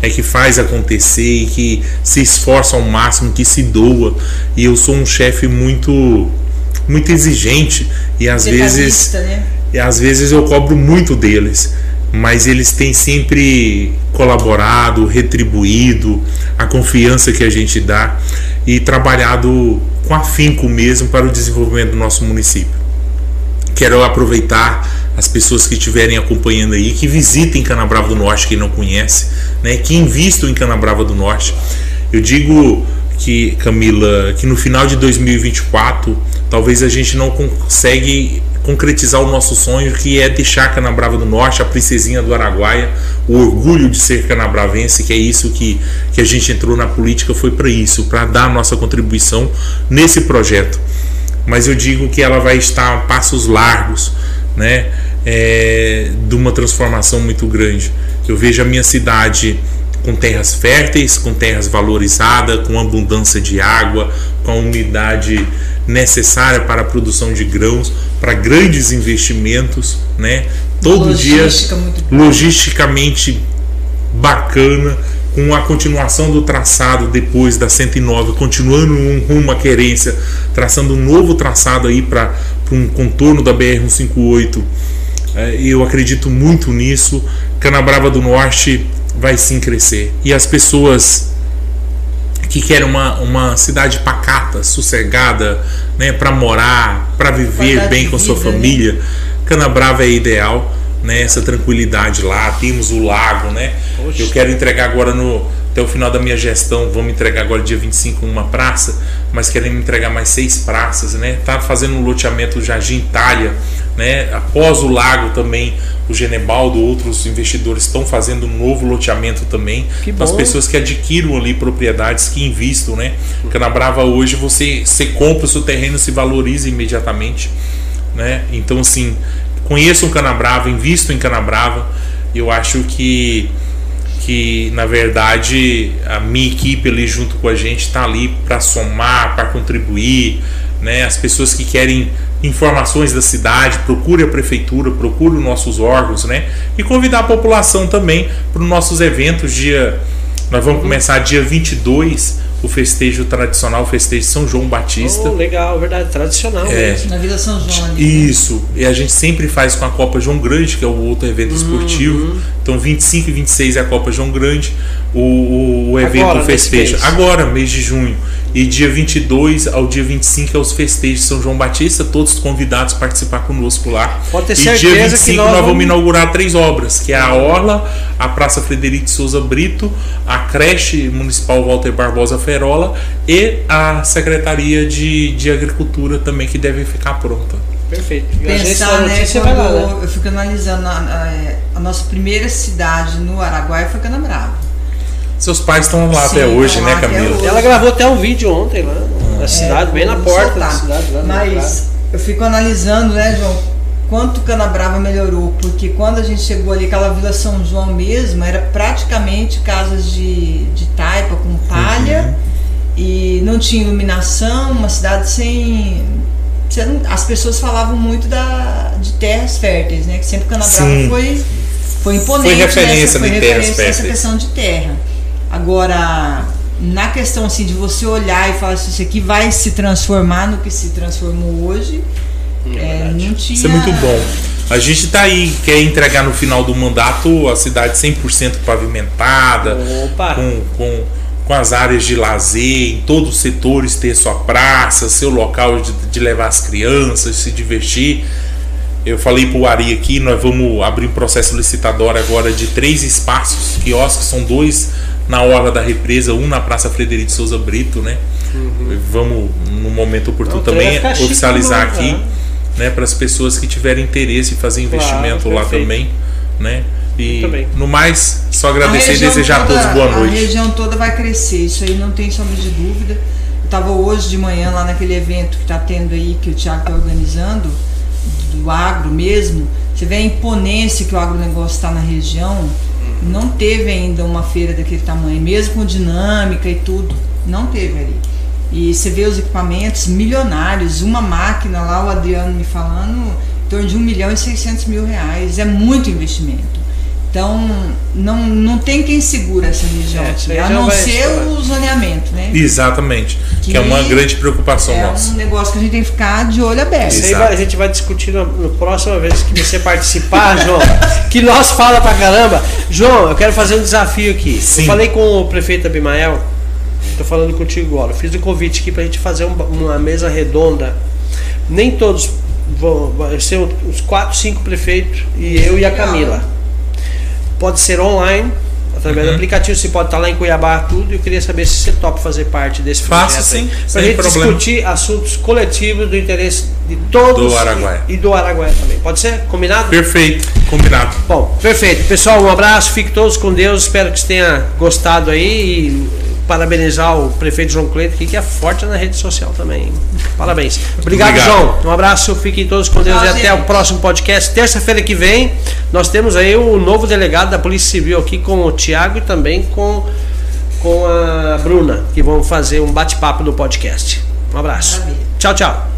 é que faz acontecer e que se esforça ao máximo, que se doa. E eu sou um chefe muito muito exigente e às vezes né? e às vezes eu cobro muito deles, mas eles têm sempre colaborado, retribuído a confiança que a gente dá e trabalhado com afinco mesmo para o desenvolvimento do nosso município. Quero aproveitar as pessoas que estiverem acompanhando aí, que visitem Canabrava do Norte, quem não conhece, né, que invistam em Canabrava do Norte. Eu digo que Camila, que no final de 2024 talvez a gente não consegue concretizar o nosso sonho que é deixar Canabrava do Norte, a princesinha do Araguaia, o orgulho de ser canabravense, que é isso que, que a gente entrou na política, foi para isso, para dar nossa contribuição nesse projeto. Mas eu digo que ela vai estar a passos largos, né, é, de uma transformação muito grande. Eu vejo a minha cidade com terras férteis, com terras valorizadas, com abundância de água, com a umidade necessária para a produção de grãos, para grandes investimentos, né? Todo Logística dia logisticamente bacana, com a continuação do traçado depois da 109, continuando um rumo à querência, traçando um novo traçado aí para um contorno da BR 158. É, eu acredito muito nisso. Canabrava do Norte vai sim crescer. E as pessoas que querem uma, uma cidade pacata, sossegada, né, para morar, para viver bem com sua né? família, né? Canabrava é ideal, né, essa tranquilidade lá. Temos o lago, né? Poxa. Eu quero entregar agora no até o final da minha gestão, vamos entregar agora dia 25 uma praça, mas queremos entregar mais seis praças, né? Tá fazendo um loteamento Jardim Itália, né? Após o lago também, o Genebaldo, outros investidores estão fazendo um novo loteamento também. Para as pessoas que adquiram ali propriedades, que investam, né? Canabrava hoje você, você compra o seu terreno, se valoriza imediatamente, né? Então assim, conheçam Canabrava, invistam em Canabrava. Eu acho que que na verdade a minha equipe ali junto com a gente está ali para somar, para contribuir, né? As pessoas que querem informações da cidade, procure a prefeitura, procure os nossos órgãos, né? E convidar a população também para os nossos eventos dia nós vamos começar dia 22 o festejo tradicional, o festejo de São João Batista. Oh, legal, verdade, tradicional. É, na Vila São João. Ali, né? Isso, e a gente sempre faz com a Copa João Grande, que é o outro evento uhum, esportivo. Então 25 e 26 é a Copa João Grande, o, o, o evento, Agora, o festejo. Agora, mês de junho. E dia 22 ao dia 25 é os festejos de São João Batista, todos convidados a participar conosco lá. Pode ter e certeza dia 25 que nós, nós vamos inaugurar três obras, que é a Orla, a Praça Frederico de Souza Brito, a creche municipal Walter Barbosa Ferola e a Secretaria de, de Agricultura também, que deve ficar pronta. Perfeito. E Pensar, né, quando lá, né? eu fico analisando a, a, a, nossa primeira cidade no Araguaia foi Canabrava. Seus pais estão lá Sim, até hoje, né, Camila? Ela gravou até um vídeo ontem lá na é, cidade, bem na porta soltar. da cidade. Lá Mas eu fico analisando, né, João, quanto Canabrava melhorou, porque quando a gente chegou ali, aquela Vila São João mesmo, era praticamente casas de, de taipa com palha uhum. e não tinha iluminação, uma cidade sem. As pessoas falavam muito da, de terras férteis, né? Que sempre Canabrava Sim. foi, foi imponente. Foi referência nessa, foi de referência terras nessa questão de terra. Agora, na questão assim de você olhar e falar se assim, isso aqui vai se transformar no que se transformou hoje, é, não tinha... Isso é muito bom. A gente está aí, quer entregar no final do mandato a cidade 100% pavimentada, com, com, com as áreas de lazer, em todos os setores ter sua praça, seu local de, de levar as crianças, se divertir. Eu falei para o Ari aqui, nós vamos abrir um processo licitatório agora de três espaços, quiosques, são dois na hora da represa, um na Praça Frederico de Souza Brito, né? Uhum. Vamos, no momento oportuno, Não, também oficializar aqui, né? Para as pessoas que tiverem interesse em fazer investimento claro, lá também, né? E no mais, só agradecer e desejar toda, a todos boa noite. A região toda vai crescer, isso aí não tem sombra de dúvida. Eu estava hoje de manhã lá naquele evento que está tendo aí, que o Tiago está organizando, do agro mesmo. Você vê a imponência que o agronegócio está na região não teve ainda uma feira daquele tamanho, mesmo com dinâmica e tudo, não teve ali. E você vê os equipamentos milionários, uma máquina lá, o Adriano me falando, em torno de 1 milhão e 600 mil reais, é muito investimento. Então, não, não tem quem segura essa região, é, a não ser o zoneamento, né? Exatamente, que, que, é uma grande preocupação é nossa. É um negócio que a gente tem que ficar de olho aberto. Isso aí vai, a gente vai discutir na, na próxima vez que você participar, João, [laughs] que nós fala pra caramba. João, eu quero fazer um desafio aqui. Sim. Eu falei com o prefeito Abimael, tô falando contigo agora, eu fiz um convite aqui pra gente fazer uma, uma mesa redonda. Nem todos vão, vão ser os quatro, cinco prefeitos e eu e a Camila pode ser online, Através do aplicativo, você pode estar lá em Cuiabá, tudo. E eu queria saber se você topa fazer parte desse Faço projeto. sim, Para sem gente problema. discutir assuntos coletivos do interesse de todos. Do Araguaia. E, e do Araguaia também. Pode ser? Combinado? Perfeito, combinado. Bom, perfeito. Pessoal, um abraço, fiquem todos com Deus. Espero que você tenha gostado aí e parabenizar o prefeito João Cleito, que é forte na rede social também. Parabéns. Obrigado, Obrigado. João. Um abraço, fiquem todos com Deus Tchau, e até o próximo podcast. Terça-feira que vem, nós temos aí o novo delegado da Polícia Civil aqui com o Tiago e também com, com a Bruna, que vão fazer um bate-papo no podcast. Um abraço. Maravilha. Tchau, tchau.